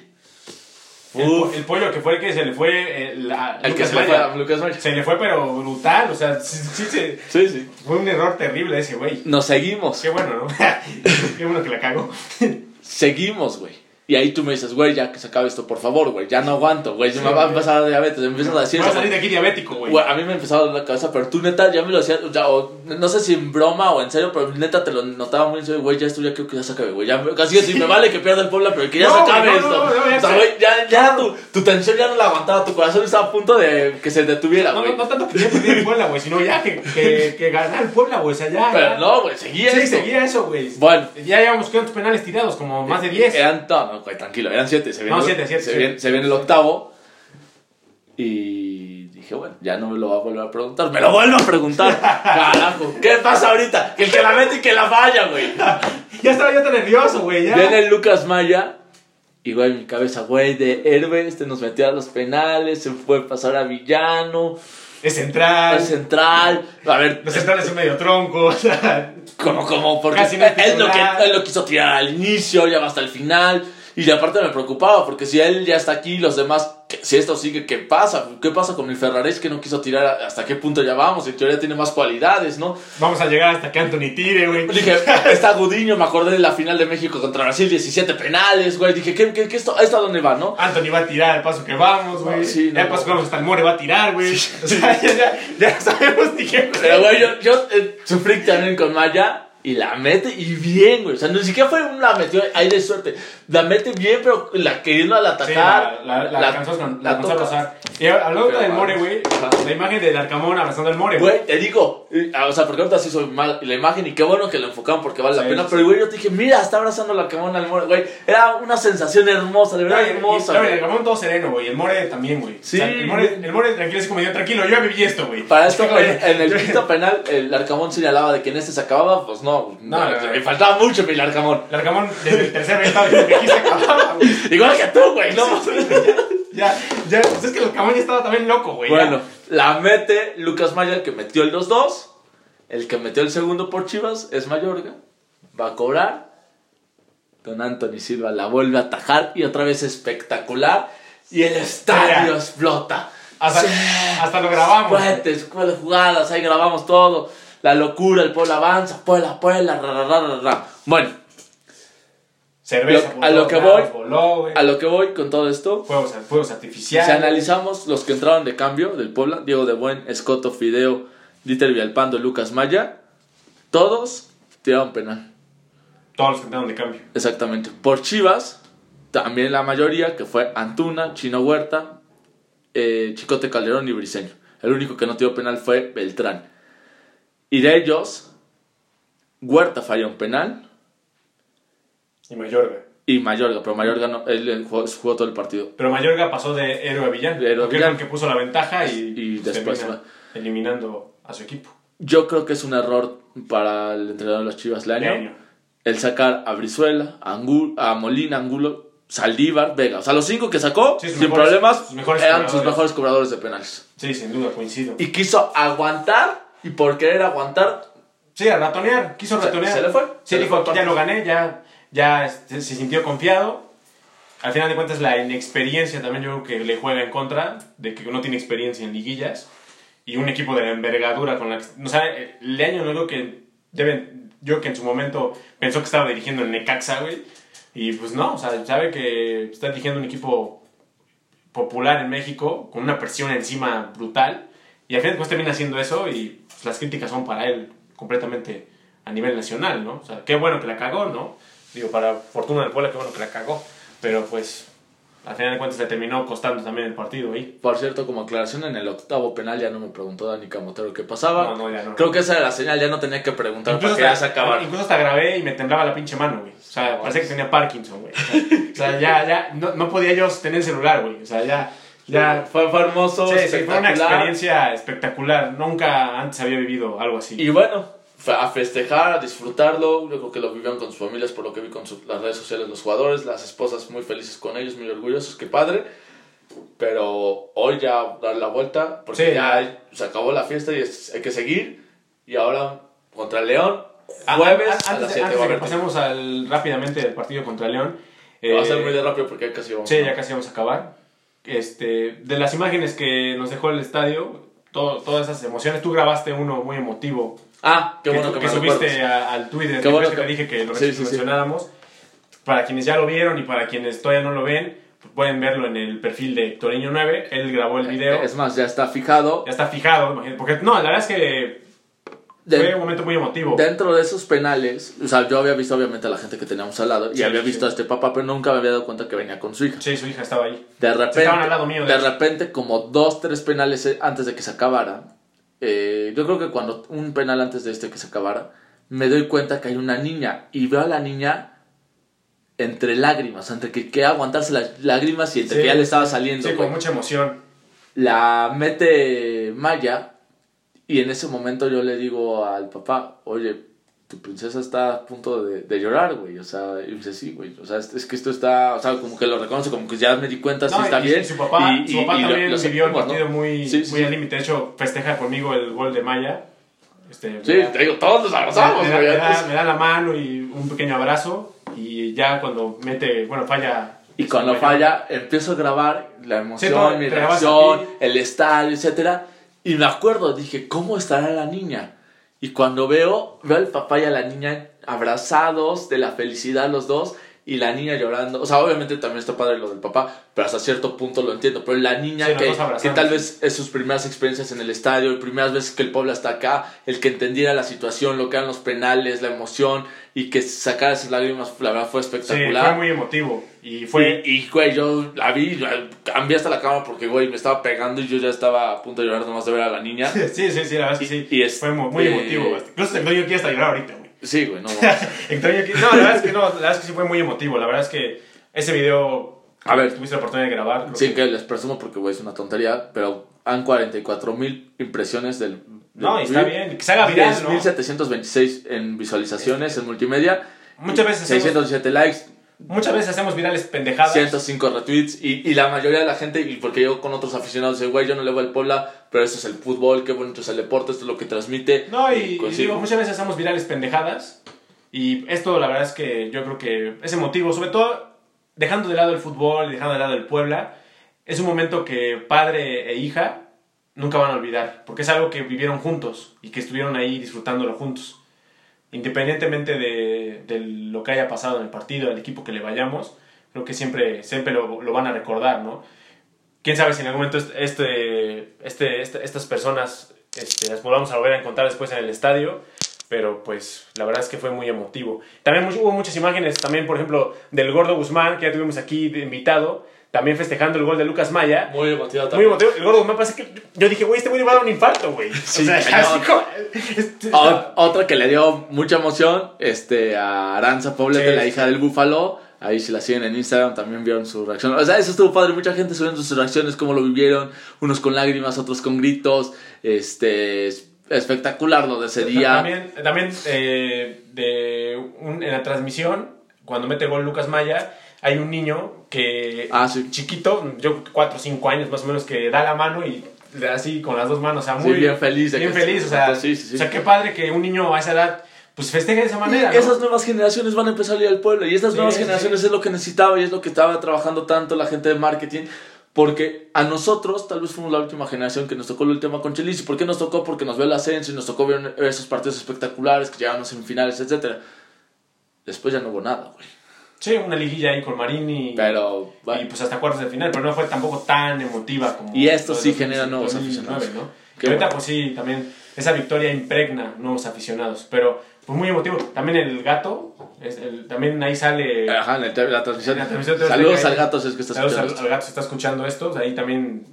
El, el pollo que fue el que se le fue eh, la, El que Lucas se le fue a Lucas Maya. Se le fue, pero brutal, o sea, sí, sí, se- Sí, sí. fue un error terrible ese, güey. Nos seguimos. Qué bueno, ¿no? Qué bueno que la cago. Seguimos, güey. Y ahí tú me dices, güey, ya que se acabe esto, por favor, güey. Ya no aguanto, güey. Se me va a empezar a dar diabetes. Me empiezas a decir Voy a salir de aquí diabético, güey. A mí me empezaba a doler la cabeza, pero tú neta ya me lo decías, ya, o, no sé si en broma o en serio, pero neta te lo notaba muy en serio, güey, ya esto ya creo que ya se acabe, güey, ya casi me vale que pierda el Puebla, pero que ya No, se acabe no, esto. no, o sea, güey, ya, ya tu, tu tensión ya no la aguantaba, tu corazón estaba a punto de que se detuviera, No, güey. no, no tanto que ya perdiera el Puebla, güey, sino ya que, que, que ganara el Puebla, güey, o sea, ya. Pero ya. no, güey, seguía Sí, seguía eso, güey. Bueno. Ya llevamos cuántos penales tirados, como más de 10. Eran, no, no, tranquilo, eran siete. Se viene, No, el- siete, siete, se, siete. Viene, se viene el octavo. Y dije, bueno, ya no me lo va a volver a preguntar. Me lo vuelvo a preguntar. Carajo, ¿qué pasa ahorita? Que el que la mete y que la falla, güey. Ya estaba yo tan nervioso, güey, ya. Viene el Lucas Maya. Y güey, mi cabeza, güey, de héroe, este nos metió a los penales, se fue a pasar a villano, Es central. al central. A ver, Los centrales son medio tronco, o sea. como, como, porque Casi no él, es él lo que, él lo quiso tirar al inicio, ya va hasta el final. Y aparte me preocupaba, porque si él ya está aquí, los demás, ¿qué- si esto sigue, ¿qué pasa? ¿Qué pasa con mi Ferraris que no quiso tirar? ¿Hasta qué punto ya vamos? En teoría tiene más cualidades, ¿no? Vamos a llegar hasta que Anthony tire, güey. Dije, está Gudiño, me acordé de la final de México contra Brasil, 17 penales, güey. Dije, ¿qué, qué, qué esto, ¿esto a dónde va, no? Anthony va a tirar al paso que vamos, güey. Sí, no, ya al paso que vamos hasta el More va a tirar, güey. O sea, ya, ya, ya sabemos qué. Pero, güey, yo, yo eh, sufrí también con Maya y la mete y bien, güey. O sea, ni siquiera fue una metió ahí de suerte. La mete bien, pero la queriendo al Sí, atacar. la, la, la, la la a pasar. Y hablando Pero, del More, güey, la imagen del Arcamón abrazando al More, güey. Te digo, eh, o sea, porque ahorita sí soy mal la imagen y qué bueno que lo enfocaron porque vale la Sí, pena. sí, Pero, güey, yo te dije, mira, está abrazando la camona al More, güey. Era una sensación hermosa, de verdad y- hermosa. y el Arcamón todo sereno, güey. El More también, güey. Sí, O sea, el, More, el tranquilo, así como yo, tranquilo, yo ya viví esto, güey. Para esto, en, en el quinto penal, el Arcamón señalaba de que en este se acababa, pues no, No, no, no, me faltaba mucho mi Arcamón. El Arcamón desde el tercer estaba se acababa, güey. Igual que tú, güey, no Ya, ya, pues es que el ya estaba también loco, güey. ya. Bueno, la mete Lucas Maya, el que metió el 2-2. El que metió el segundo por Chivas es Mayorga. Va a cobrar. Don Anthony Silva la vuelve a atajar y otra vez espectacular. Y el estadio Mira. explota. Hasta, Sí. hasta lo grabamos. Cuatro jugadas, ahí grabamos todo. La locura, el pueblo avanza, puebla, puebla, ra, ra, ra, ra. Bueno, Cerveza Lo- a lo que voy- voló, a lo que voy con todo esto, Fuegos, fuegos artificiales. si analizamos los que entraron de cambio del Puebla, Diego de Buen, Escoto, Fideo, Dieter Villalpando, Lucas Maya, todos tiraron penal. Todos los que entraron de cambio. Exactamente. Por Chivas, también la mayoría, que fue Antuna, Chino Huerta, eh, Chicote Calderón y Briseño. El único que no tiró penal fue Beltrán. Y de ellos, Huerta falló un penal Y Mayorga. y Mayorga, pero Mayorga no, él jugó, jugó todo el partido. Pero Mayorga pasó de héroe a villano. De héroe villano. que puso la ventaja y, Y después eliminando a su equipo. Yo creo que es un error para el entrenador de los Chivas Leaño. El sacar a Brizuela, a, Angu- a Molina, Angulo, Saldívar, Vega. O sea, los cinco que sacó, Sí, sin mejores- problemas, sus eran sus mejores cobradores de penales. Sí, sin duda, coincido. Y quiso aguantar, y por querer aguantar, Sí, a ratonear. Quiso ratonear. se le fue. Sí, Se dijo, ya lo gané, ya, ya se sintió confiado. Al final de cuentas, la inexperiencia también yo creo que le juega en contra, de que no tiene experiencia en liguillas. Y un equipo de la envergadura con la que... O sea, Leaño no creo que deben... Yo que en su momento pensó que estaba dirigiendo el Necaxa, güey. Y pues no, o sea, sabe que está dirigiendo un equipo popular en México, con una presión encima brutal. Y al final pues termina haciendo eso y pues, las críticas son para él completamente a nivel nacional, ¿no? O sea, qué bueno que la cagó, ¿no? Digo, para fortuna del Puebla, qué bueno que la cagó. Pero pues, al final de cuentas le terminó costando también el partido ahí. por cierto, como aclaración, en el octavo penal ya no me preguntó Dani Camotero qué pasaba. No, no, ya no. Creo que esa era la señal, ya no tenía que preguntar Incluso para que ya se hasta, acabara. incluso hasta grabé y me temblaba la pinche mano, güey. O sea, parecía que tenía Parkinson, güey. O sea, ya, ya, no, no podía yo tener el celular, güey. O sea, ya, ya... fue, fue hermoso, Sí, sí, fue una experiencia espectacular. Nunca antes había vivido algo así. Y bueno, a festejar, a disfrutarlo. Yo creo que lo vivieron con sus familias, por lo que vi con su- las redes sociales los jugadores, las esposas muy felices con ellos, muy orgullosos, qué padre. Pero hoy ya dar la vuelta, porque Sí. ya se acabó la fiesta y es- hay que seguir. Y ahora contra León, Ah, jueves ah, a antes, las de- 7 antes a de que pasemos al, rápidamente del partido contra León. Va a ser eh, muy de rápido porque ya casi vamos. Sí, ¿no? ya casi vamos a acabar. Este, de las imágenes que nos dejó el estadio, to- todas esas emociones. Tú grabaste uno muy emotivo. Ah, qué bueno que, que me subiste a- al Twitter. Qué que bueno que que- te dije que lo Sí, sí, sí. mencionáramos. Para quienes ya lo vieron y para quienes todavía no lo ven, pueden verlo en el perfil de Hectoreño 9. Él grabó el video. Es más, ya está fijado. Ya está fijado, porque no, la verdad es que De- fue un momento muy emotivo. Dentro de esos penales, o sea, yo había visto obviamente a la gente que teníamos al lado y Sí, había sí, visto sí. a este papá, pero nunca me había dado cuenta que venía con su hija. Sí, su hija estaba ahí. De repente, estaban al lado mío, de de repente, como dos, tres penales eh, antes de que se acabara, eh, yo creo que cuando un penal antes de este que se acabara, me doy cuenta que hay una niña y veo a la niña entre lágrimas, entre que quería aguantarse las lágrimas y entre Sí, que ya le estaba saliendo. Sí, con mucha emoción. La mete Maya y en ese momento yo le digo al papá, oye, tu princesa está a punto de, de llorar, güey. O sea, y dice, sí, güey. O sea, es, es que esto está, o sea, como que lo reconoce, como que ya me di cuenta si No, está y, bien. y su papá, Y- su papá también lo vivió el sentimos, ¿no? partido muy, Sí, sí, muy sí. al límite. De hecho, festeja conmigo el gol de Maya. Este, Sí, da- te digo, todos nos abrazamos, me, me da- me da la mano y un pequeño abrazo. Y ya cuando mete, bueno, falla. Y cuando falla, empiezo a grabar la emoción, todo, mi reacción, el estadio, etcétera. Y me acuerdo, dije, ¿cómo estará la niña? Y cuando veo, veo al papá y a la niña abrazados de la felicidad los dos y la niña llorando. O sea, obviamente también está padre lo del papá, pero hasta cierto punto lo entiendo. Pero la niña Sí, que, que tal vez es sus primeras experiencias en el estadio, primeras veces que el pueblo está acá, el que entendiera la situación, lo que eran los penales, la emoción y que sacara esas lágrimas, la verdad fue Sí, espectacular. fue muy emotivo. Y fue. Y, y, güey, yo la vi, yo cambié hasta la cama porque, güey, me estaba pegando y yo ya estaba a punto de llorar nomás de ver a la niña. Sí, sí, sí, la verdad es que sí. Y- y es- fue muy, muy eh, emotivo. Incluso el quiere hasta llorar ahorita, güey. Sí, güey, no. No, la verdad es que no, la verdad es que sí fue muy emotivo. La verdad es que ese video. A ver. Tuviste la oportunidad de grabar. sí, que les presumo porque, güey, es una tontería, pero han 44 mil impresiones del. del No, y está bien. Que se haga viral, ¿no? 10.726 en visualizaciones en multimedia, Muchas veces, hacemos, 617 likes, muchas veces hacemos virales pendejadas. 105 retweets y, y la mayoría de la gente, y porque yo con otros aficionados, dice, güey, yo no le voy al Puebla, pero esto es el fútbol, qué bonito es el deporte, esto es lo que transmite. No, y, y digo, muchas veces hacemos virales pendejadas. Y esto, la verdad es que yo creo que es emotivo, sobre todo dejando de lado el fútbol y dejando de lado el Puebla, es un momento que padre e hija nunca van a olvidar, porque es algo que vivieron juntos y que estuvieron ahí disfrutándolo juntos. Independientemente de, lo que haya pasado en el partido, el equipo que le vayamos, creo que siempre, siempre lo, van a recordar, ¿no? Quién sabe si en algún momento este, este, estas personas este, las volvamos a volver a encontrar después en el estadio, pero pues la verdad es que fue muy emotivo. También hubo muchas imágenes, también por ejemplo, del Gordo Guzmán, que ya tuvimos aquí invitado, también festejando el gol de Lucas Maya. Muy emotivo Muy también. emotivo. El Gordo Guzmán parece que yo dije, güey, este güey le va a dar un infarto, güey. Sí, o sea, cañón. así como- este- O- otra que le dio mucha emoción este, a Aranza Poblete, Sí, la sí. hija del Búfalo. Ahí si la siguen en Instagram también vieron su reacción. O sea, eso estuvo padre. Mucha gente subiendo sus reacciones, cómo lo vivieron. Unos con lágrimas, otros con gritos. Este, es- espectacular lo de ese día. También, también eh, de un- en la transmisión, cuando mete gol Lucas Maya, hay un niño que, Ah, sí. chiquito, yo 4 o 5 años más o menos, que da la mano y así con las dos manos, o sea, Sí, muy bien feliz de bien que- feliz, o sea, Sí, sí, sí. o sea, qué padre que un niño a esa edad pues festeje de esa manera, Y ¿no? esas nuevas generaciones van a empezar a ir al pueblo. Y estas Sí, nuevas generaciones sí. es lo que necesitaba y es lo que estaba trabajando tanto la gente de marketing. Porque a nosotros, tal vez fuimos la última generación que nos tocó el tema con Chelis. ¿Y por qué nos tocó? Porque nos vio el ascenso y nos tocó ver esos partidos espectaculares que llegaban a semifinales, etc. Después ya no hubo nada, güey. Sí, una liguilla ahí con Marini Pero, y bueno, pues hasta cuartos de final, pero no fue tampoco tan emotiva como Y esto sí 2019, genera nuevos 2019, aficionados. ¿no? Qué Y ahorita bueno. pues sí, también esa victoria impregna nuevos aficionados, pero pues muy emotivo. También el gato, es el- también ahí sale... ajá, en el la transmisión. En la Saludos al gato, si es que estás Saludos escuchando. al, al gato si está escuchando esto, ahí también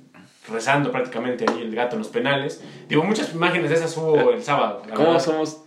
rezando prácticamente ahí el gato en los penales. Digo, muchas imágenes de esas hubo el sábado. ¿Cómo verdad. somos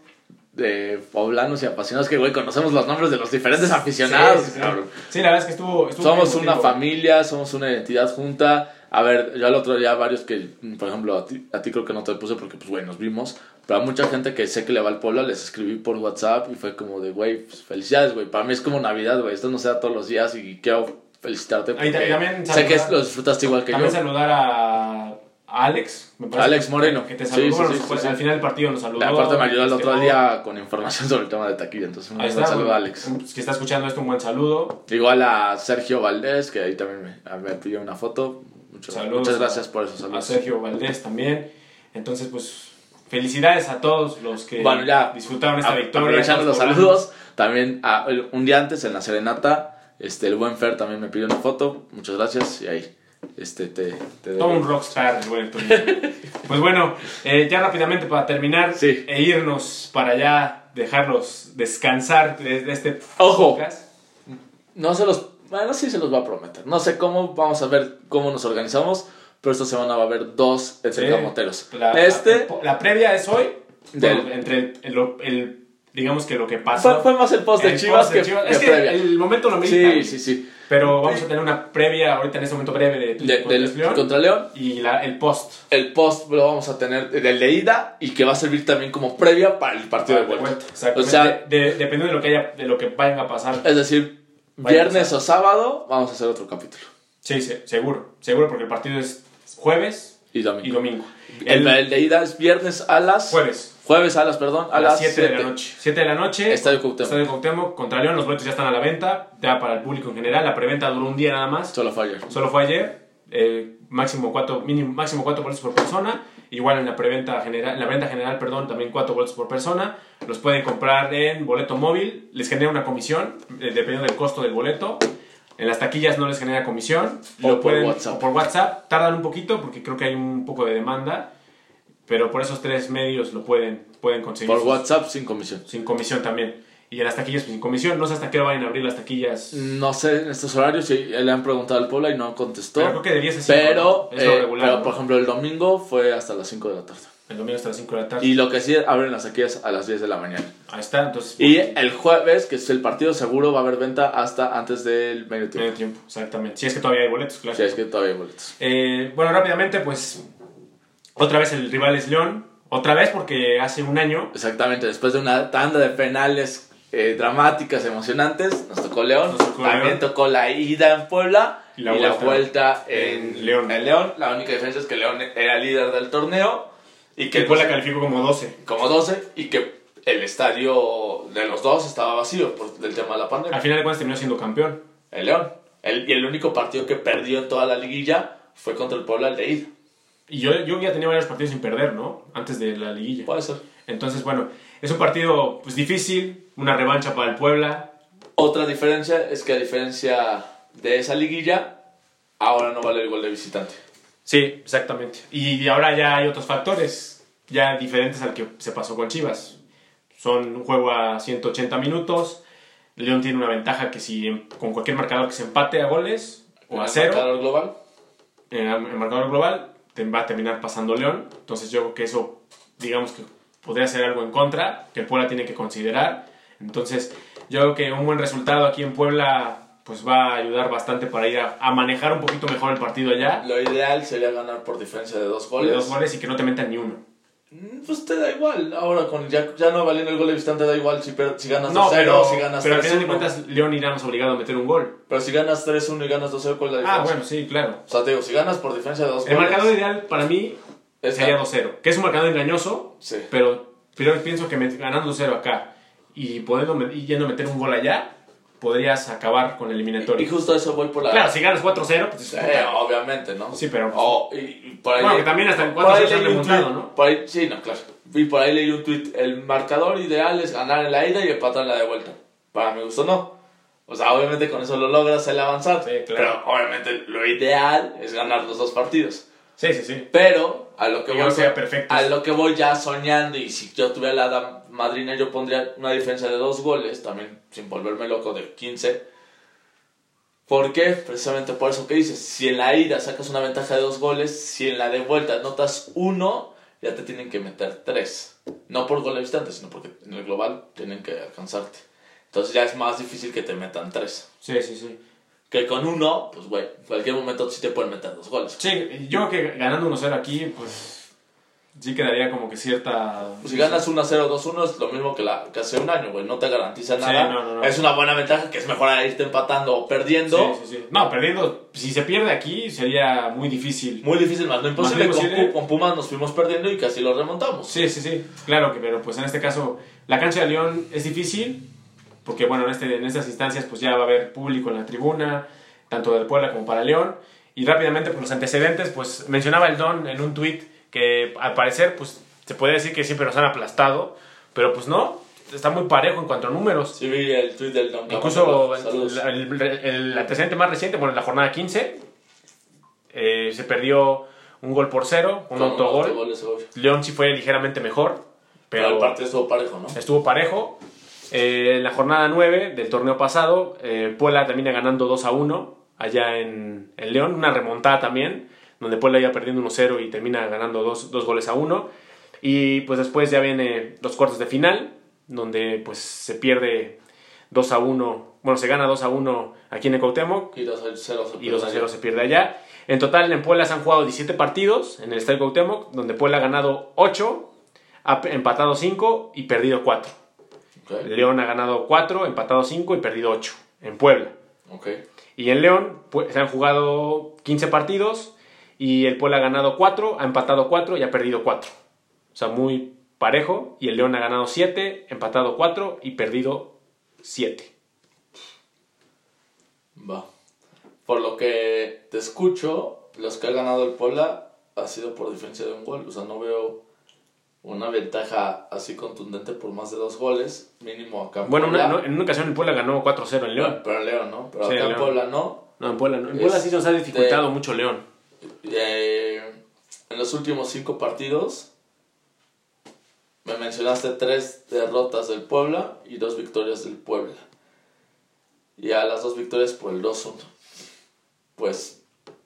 de poblanos y apasionados que, güey, conocemos los nombres de los diferentes aficionados? Sí, sí, cabrón. Sí, la verdad es que estuvo... estuvo Somos una familia, somos una identidad junta. A ver, yo al otro día varios que, por ejemplo, a ti, a ti creo que no te puse porque, pues, güey, nos vimos. Pero a mucha gente que sé que le va al pueblo, les escribí por WhatsApp y fue como de, güey, pues, felicidades, güey. Para mí es como Navidad, güey. Esto no se da todos los días y quiero felicitarte Ahí porque también sé que saludar- lo disfrutaste igual que También yo. saludar a, a Alex, me parece Alex Moreno. Que te saludó. sí, Bueno, sí, pues, sí, al final del partido nos saludó. Aparte me ayudó el otro día con información sobre el tema de taquilla. Entonces, un Ahí buen está, saludo a Alex. un- Que está escuchando esto, un buen saludo. Igual a Sergio Valdés, que ahí también me, me pidió una foto. Mucho- muchas a- gracias por esos A saludos. Sergio Valdés también. Entonces, pues, felicidades a todos los que Bueno, ya. disfrutaron esta A- victoria. Aprovechando los los saludos, también a- un día antes en la serenata, este, el buen Fer también me pidió una foto. Muchas gracias y ahí este, te, te Todo un rockstar, Antonio. Pues bueno, eh, ya rápidamente para terminar Sí. e irnos para ya dejarlos descansar de, este Ojo. podcast. No se los. Bueno, sí se los va a prometer. No sé cómo, vamos a ver cómo nos organizamos. Pero esta semana va a haber dos entre Sí. camoteros. La, este la, la previa es hoy, Del- entre el, el- el- digamos que lo que pasó. fue más el post de el Chivas post de que, Chivas. Es que previa. el momento lo Sí, merita. sí, sí. Pero vamos a tener una previa ahorita en este momento breve de, De- contra del- León contra León. y la- el post. El post lo vamos a tener del de ida y que va a servir también como previa para el partido de De vuelta. vuelta, exactamente. O sea- De- dependiendo de lo que haya, de lo que vayan a pasar. Es decir, viernes o sábado vamos a hacer otro capítulo. Sí, sí, seguro, seguro porque el partido es jueves Y domingo. y domingo. El, el de ida es viernes a las... jueves Jueves a las, perdón, a, a las las 7 de la 7. noche. 7 de la noche. Estadio Cuauhtémoc. Estadio Cuauhtémoc contra León. Los boletos ya están a la venta, ya para el público en general. La preventa duró un día nada más. Solo fire. Solo fue ayer. eh, máximo cuatro, mínimo, máximo cuatro boletos por persona. Igual en la preventa general, en la venta general, perdón, también cuatro boletos por persona. Los pueden comprar en boleto móvil. Les genera una comisión, eh, dependiendo del costo del boleto. En las taquillas no les genera comisión. O Lo por pueden, WhatsApp. o por WhatsApp. Tardan un poquito porque creo que hay un poco de demanda. Pero por esos tres medios lo pueden, pueden conseguir. Por sus- WhatsApp sin comisión. Sin comisión también. Y en las taquillas pues, sin comisión. No sé hasta qué hora vayan a abrir las taquillas. No sé en estos horarios si le han preguntado al Puebla y no contestó. Pero creo que de 10 a 5. Pero, es lo eh, regular. pero, ¿no? por ejemplo, el domingo fue hasta las 5 de la tarde. El domingo hasta las 5 de la tarde. Y lo que sí abren las taquillas a las 10 de la mañana. Ahí está, entonces. Y el jueves, que es el partido seguro, va a haber venta hasta antes del medio tiempo. Medio tiempo, exactamente. Si es que todavía hay boletos, claro. Si es que todavía hay boletos. Eh, bueno, rápidamente, pues. Otra vez el rival es León. Otra vez porque hace un año. Exactamente, después de una tanda de penales eh, dramáticas, emocionantes, nos tocó León. Nos tocó También León. tocó la ida en Puebla Y y la la, vuelta en, en León. en León. La única diferencia es que León era líder del torneo y Que Puebla calificó como 12. como 12 y que el estadio de los dos estaba vacío por el tema de la pandemia. Al final de cuentas terminó siendo campeón. El León. El, y el único partido que perdió en toda la liguilla fue contra el Puebla, el de ida. Y yo, yo ya tenía varios partidos sin perder, ¿no? Antes de la liguilla. Puede ser. Entonces, bueno, es un partido pues, difícil, una revancha para el Puebla. Otra diferencia es que a diferencia de esa liguilla, ahora no vale el gol de visitante. Sí, exactamente. Y ahora ya hay otros factores, ya diferentes al que se pasó con Chivas. Son un juego a 180 minutos. León tiene una ventaja que si em- con cualquier marcador que se empate a goles o a ¿El cero, marcador global? en el marcador global, va a terminar pasando León. Entonces yo creo que eso, digamos que podría ser algo en contra, que el Puebla tiene que considerar. Entonces yo creo que un buen resultado aquí en Puebla pues va a ayudar bastante para ir a, a manejar un poquito mejor el partido allá. Lo ideal sería ganar por diferencia de dos De goles. dos goles y que no te metan ni uno. Mm, Pues te da igual. Ahora, con ya, ya no valiendo el gol de visitante, da igual si, per- si ganas No, 2-0 pero, o si ganas pero al final de 3-1. cuentas León irá más obligado a meter un gol. Pero si ganas 3-1 y ganas 2-0, ¿cuál es la diferencia? Ah, bueno, sí, claro. O sea, te digo, si ganas por diferencia de dos El goles. marcador ideal para mí es sería ganar. 2-0, que es un marcador engañoso, Sí. pero, pero pienso que ganando 2-0 acá y, podiendo, y yendo a meter un gol allá, podrías acabar con el Y eliminatorio. justo eso voy por la. Claro, si ganas 4-0, pues puta. obviamente, ¿no? Sí, pero- Oh, y, y por ahí Bueno, que también hasta en por cuatro ahí se han remontado, ¿no? Por ahí, sí, no, claro. Y por ahí leí un tweet. El marcador ideal es ganar en la ida y empatar en la de vuelta. Para mi gusto, no. O sea, obviamente con eso lo logras el avanzar. Sí, claro. Pero obviamente lo ideal es ganar los dos partidos. Sí, sí, sí. Pero a lo que voy sea perfecto. a lo que voy ya soñando y si yo tuviera la madrina yo pondría una diferencia de dos goles, también sin volverme loco de 15. ¿Por qué? Precisamente por eso que dices, si en la ida sacas una ventaja de dos goles, si en la de vuelta anotas uno, ya te tienen que meter tres. No por gol de sino porque en el global tienen que alcanzarte. Entonces ya es más difícil que te metan tres. Sí, sí, sí. Que con uno, pues güey, en cualquier momento sí te pueden meter dos goles. Sí, yo creo que ganando 1-0 aquí, pues sí quedaría como que cierta... Pues si ganas 1-0, 2-1 es lo mismo que, la, que hace un año, güey. No te garantiza Sí, nada. no, no, no. Es una buena ventaja que es mejor irte empatando o perdiendo. Sí, sí, sí. No, perdiendo, si se pierde aquí sería muy difícil. Muy difícil, más no imposible. Más Con, Pumas nos fuimos perdiendo y casi lo remontamos. Sí, sí, sí. Claro que, pero pues en este caso, la cancha de León es difícil, porque bueno, en, este, en estas instancias pues ya va a haber público en la tribuna, tanto del Puebla como para León. Y rápidamente, pues los antecedentes, pues mencionaba el Don en un tweet que al parecer, pues se puede decir que siempre nos han aplastado, pero pues no, está muy parejo en cuanto a números. Sí, vi el tweet del Don Incluso el, el- el antecedente más reciente, bueno, en la jornada 15, eh, se perdió un gol por cero, un autogol. León sí fue ligeramente mejor, Pero pero el partido estuvo parejo, ¿no? estuvo parejo. Eh, en la jornada 9 del torneo pasado, eh, Puebla termina ganando 2 a 1 allá en, en León, una remontada también, donde Puebla iba perdiendo 1-0 y termina ganando 2 goles a 1. Y pues después ya viene los cuartos de final, donde pues se pierde 2 a 1, bueno, se gana 2 a 1 aquí en el Cuauhtémoc Y 2 a 0 se y 2 a perdió. 0 se pierde allá. En total en Puebla se han jugado 17 partidos en el Estadio Cuauhtémoc, donde Puebla ha ganado 8, ha empatado 5 y perdido 4. Ok, León ha ganado 4, empatado 5 y perdido 8 en Puebla. ok. Y en León pu- se han jugado 15 partidos y el Puebla ha ganado 4, ha empatado 4 y ha perdido 4. O sea, muy parejo. Y el León ha ganado 7, empatado 4 y perdido 7. Va. Por lo que te escucho, los que ha ganado el Puebla ha sido por diferencia de un gol. O sea, no veo una ventaja así contundente por más de dos goles. Mínimo acá en Bueno, una- Puebla. no- en una ocasión el Puebla ganó 4-0 en León. Pero en León, ¿no? Pero Sí, acá en. Puebla no. No, en Puebla no. En Puebla sí nos ha dificultado mucho León. Eh, en los últimos cinco partidos me mencionaste tres derrotas del Puebla y dos victorias del Puebla. Y a las dos victorias por el 2-1. Pues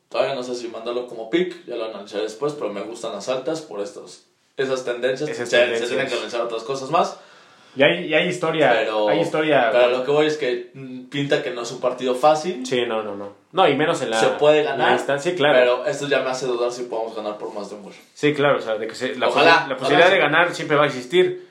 todavía no sé si mandarlo como pick, ya lo analizaré después, pero me gustan las altas por estos, esas tendencias. Esas se, tendencias. se tienen que analizar otras cosas más. Y hay, y hay historia. Pero, hay historia. pero lo que voy es que pinta que no es un partido fácil. Sí, no, no, no. No, y menos en la. se puede ganar. instancia. Sí, claro. Pero esto ya me hace dudar si podemos ganar por más de un gol. Sí, claro. O sea, de que se- la, Ojalá, la posibilidad ojalá. de ganar siempre va a existir.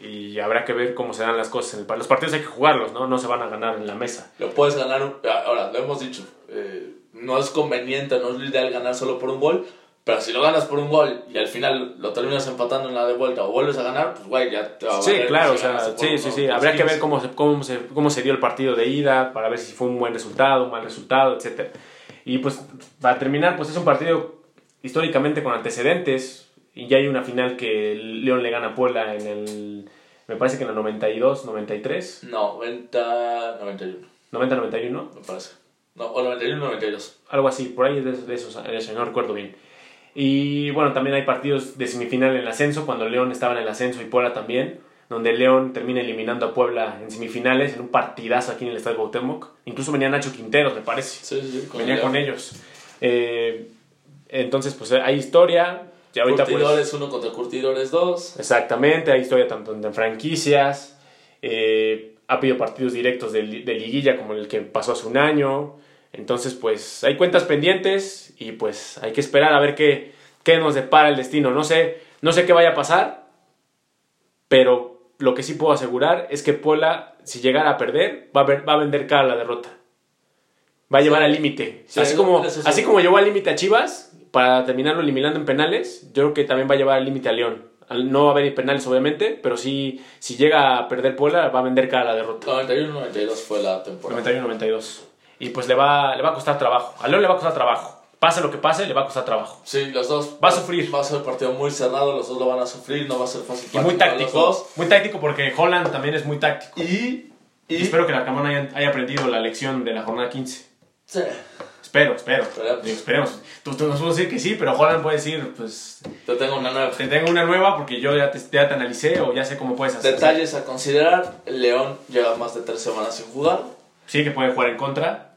Y habrá que ver cómo se dan las cosas. En el, los partidos hay que jugarlos, ¿no? No se van a ganar en la mesa. Lo puedes ganar, ahora lo hemos dicho, eh, no es conveniente, no es lo ideal ganar solo por un gol, Pero si lo ganas por un gol y al final lo terminas empatando en la de vuelta o vuelves a ganar, pues güey, ya te va a Sí, claro, o sea, sí, sí, sí. Habría que 15. ver cómo se, cómo, se, cómo se dio el partido de ida, para ver si fue un buen resultado, un mal resultado, etc. Y pues, para terminar, pues es un partido históricamente con antecedentes. Y ya hay una final que León le gana a Puebla en el. Me parece que en el 92, 93, 90, 91, 90, 91, me parece. No, o 91, 92. algo así, por ahí de, de esos, de eso, no recuerdo bien. Y bueno, también hay partidos de semifinal en el ascenso, cuando León estaba en el ascenso y Puebla también, donde León termina eliminando a Puebla en semifinales, en un partidazo aquí en el Estadio Cuauhtémoc. Incluso venía Nacho Quinteros, me parece. Sí, sí, sí. venía el con ellos. Eh, entonces, pues hay historia. Y ahorita, pues, Curtidores 1 contra Curtidores 2. Exactamente, hay historia tanto en franquicias, eh, ha habido partidos directos de, de liguilla como el que pasó hace un año, entonces pues hay cuentas pendientes y pues hay que esperar a ver qué, qué nos depara el destino. No sé, no sé qué vaya a pasar, pero lo que sí puedo asegurar es que Puebla, si llegara a perder, va a, ver- va a vender cara la derrota. Va a llevar Sí. al límite. Sí, así, como, sí. así como llevó al límite a Chivas, para terminarlo eliminando en penales, yo creo que también va a llevar al límite a León. No va a haber penales, obviamente, pero sí, si llega a perder Puebla, va a vender cara la derrota. 91, 92 fue la temporada. 91-92. Y pues le va, le va a costar trabajo. A León le va a costar trabajo. Pase lo que pase, le va a costar trabajo. Sí, los dos. Va a sufrir. Va a ser un partido muy cerrado, los dos lo van a sufrir, no va a ser fácil. Y muy para los táctico. dos. Muy táctico porque Holland también es muy táctico. Y. Y Y. espero que la Camón haya, haya aprendido la lección de la jornada 15. Sí. Espero, espero. Esperemos. Esperemos. Tú, tú nos puedes decir que sí, pero Holland puede decir, pues, Te tengo una nueva. te tengo una nueva porque yo ya te, ya te analicé o ya sé cómo puedes hacer. Detalles a considerar: León lleva más de tres semanas sin jugar. Sí, que puede jugar en contra.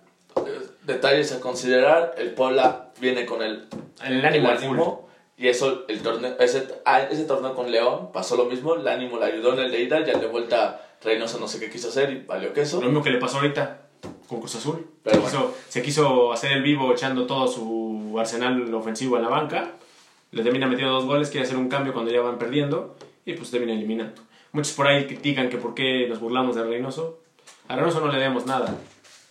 Detalles a considerar: el Puebla viene con el, El ánimo full. ánimo. Y eso, el torneo, ese, ah, ese torneo con León pasó lo mismo. El ánimo le ayudó en el de ida. Ya de vuelta, Reynoso no sé qué quiso hacer y valió queso. Lo mismo que le pasó ahorita con Cruz Azul. Pero se, quiso, se quiso hacer el vivo echando todo su arsenal ofensivo a la banca. Le termina metiendo dos goles, quiere hacer un cambio cuando ya van perdiendo y pues termina eliminando. Muchos por ahí critican que por qué nos burlamos de Reynoso. A Reynoso no le demos nada.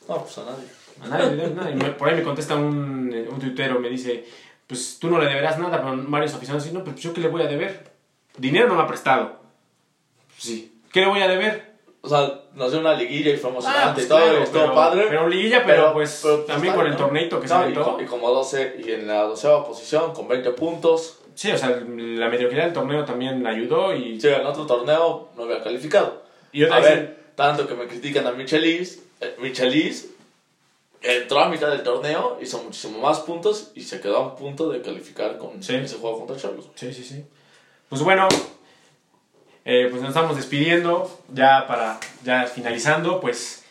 No, pues a nadie. A nadie le debes nada. Y por ahí me contesta un, eh, un tuitero, me dice, pues tú no le deberás nada, pero varios aficionados dicen, no, pues yo qué le voy a deber. Dinero no me ha prestado. Sí. ¿Qué le voy a deber? O sea, nos dio una liguilla y fue emocionante pues y todo, claro, y estuvo pero- padre. Pero liguilla, pero, pues pero, pues, también con el ¿no? torneito que se No, y, aventó. co- y como 12, y en la doceava posición, con 20 puntos. Sí, o sea, la mediocridad del torneo también ayudó y... Si en otro torneo no había calificado. Y otra a vez- ver, tanto que me critican a Michelis, eh, Michelis entró a mitad del torneo, hizo muchísimo más puntos y se quedó a un punto de calificar con Sí. ese juego contra Cholos. Sí, sí, sí. Pues bueno, eh, pues nos estamos despidiendo, ya para, ya finalizando, pues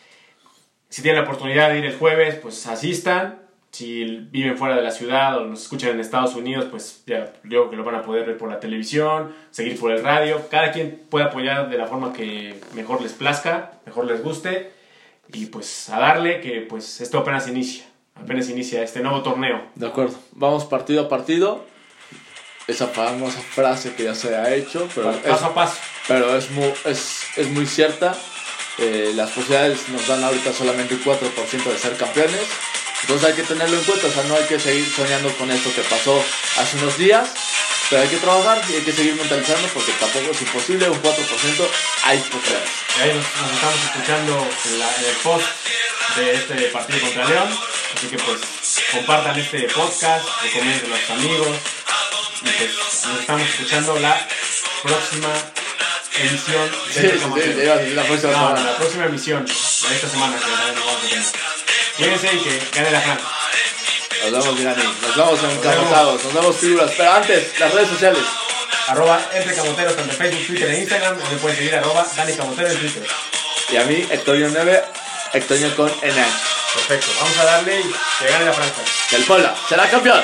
si tienen la oportunidad de ir el jueves, pues asistan. Si viven fuera de la ciudad o nos escuchan en Estados Unidos, pues ya creo que lo van a poder ver por la televisión, seguir por el radio. Cada quien puede apoyar de la forma que mejor les plazca, mejor les guste. Y pues a darle que pues esto apenas inicia, apenas inicia este nuevo torneo. De acuerdo. Vamos partido a partido. Esa famosa frase que ya se ha hecho, pero es, Paso a paso. pero es, muy, es, es muy cierta. Eh, las posibilidades nos dan ahorita solamente un 4% de ser campeones. Entonces hay que tenerlo en cuenta, o sea, no hay que seguir soñando con esto que pasó hace unos días, pero hay que trabajar y hay que seguir mentalizando porque tampoco es imposible, un 4% hay posibilidades. Ahí nos, nos estamos escuchando la- el post de este partido contra León. Así que pues compartan este podcast, recomienden a sus amigos. Y pues nos estamos escuchando la próxima emisión de Sí, sí, sí, la próxima No, semana. la próxima emisión de esta semana que también nos vamos a tener. Cuídense y que gane la Fran. Nos vemos, Mirani. Nos vemos en Camotados, nos vemos figuras. Pero antes, las redes sociales. Arroba entre camoteros tanto en Facebook, Twitter e Instagram. O me pueden seguir arroba Dani Camotero en Twitter. Y a mí, Hectorio 9, Hectorio con NH. Perfecto, vamos a darle y que gane la Fran. El Puebla será campeón.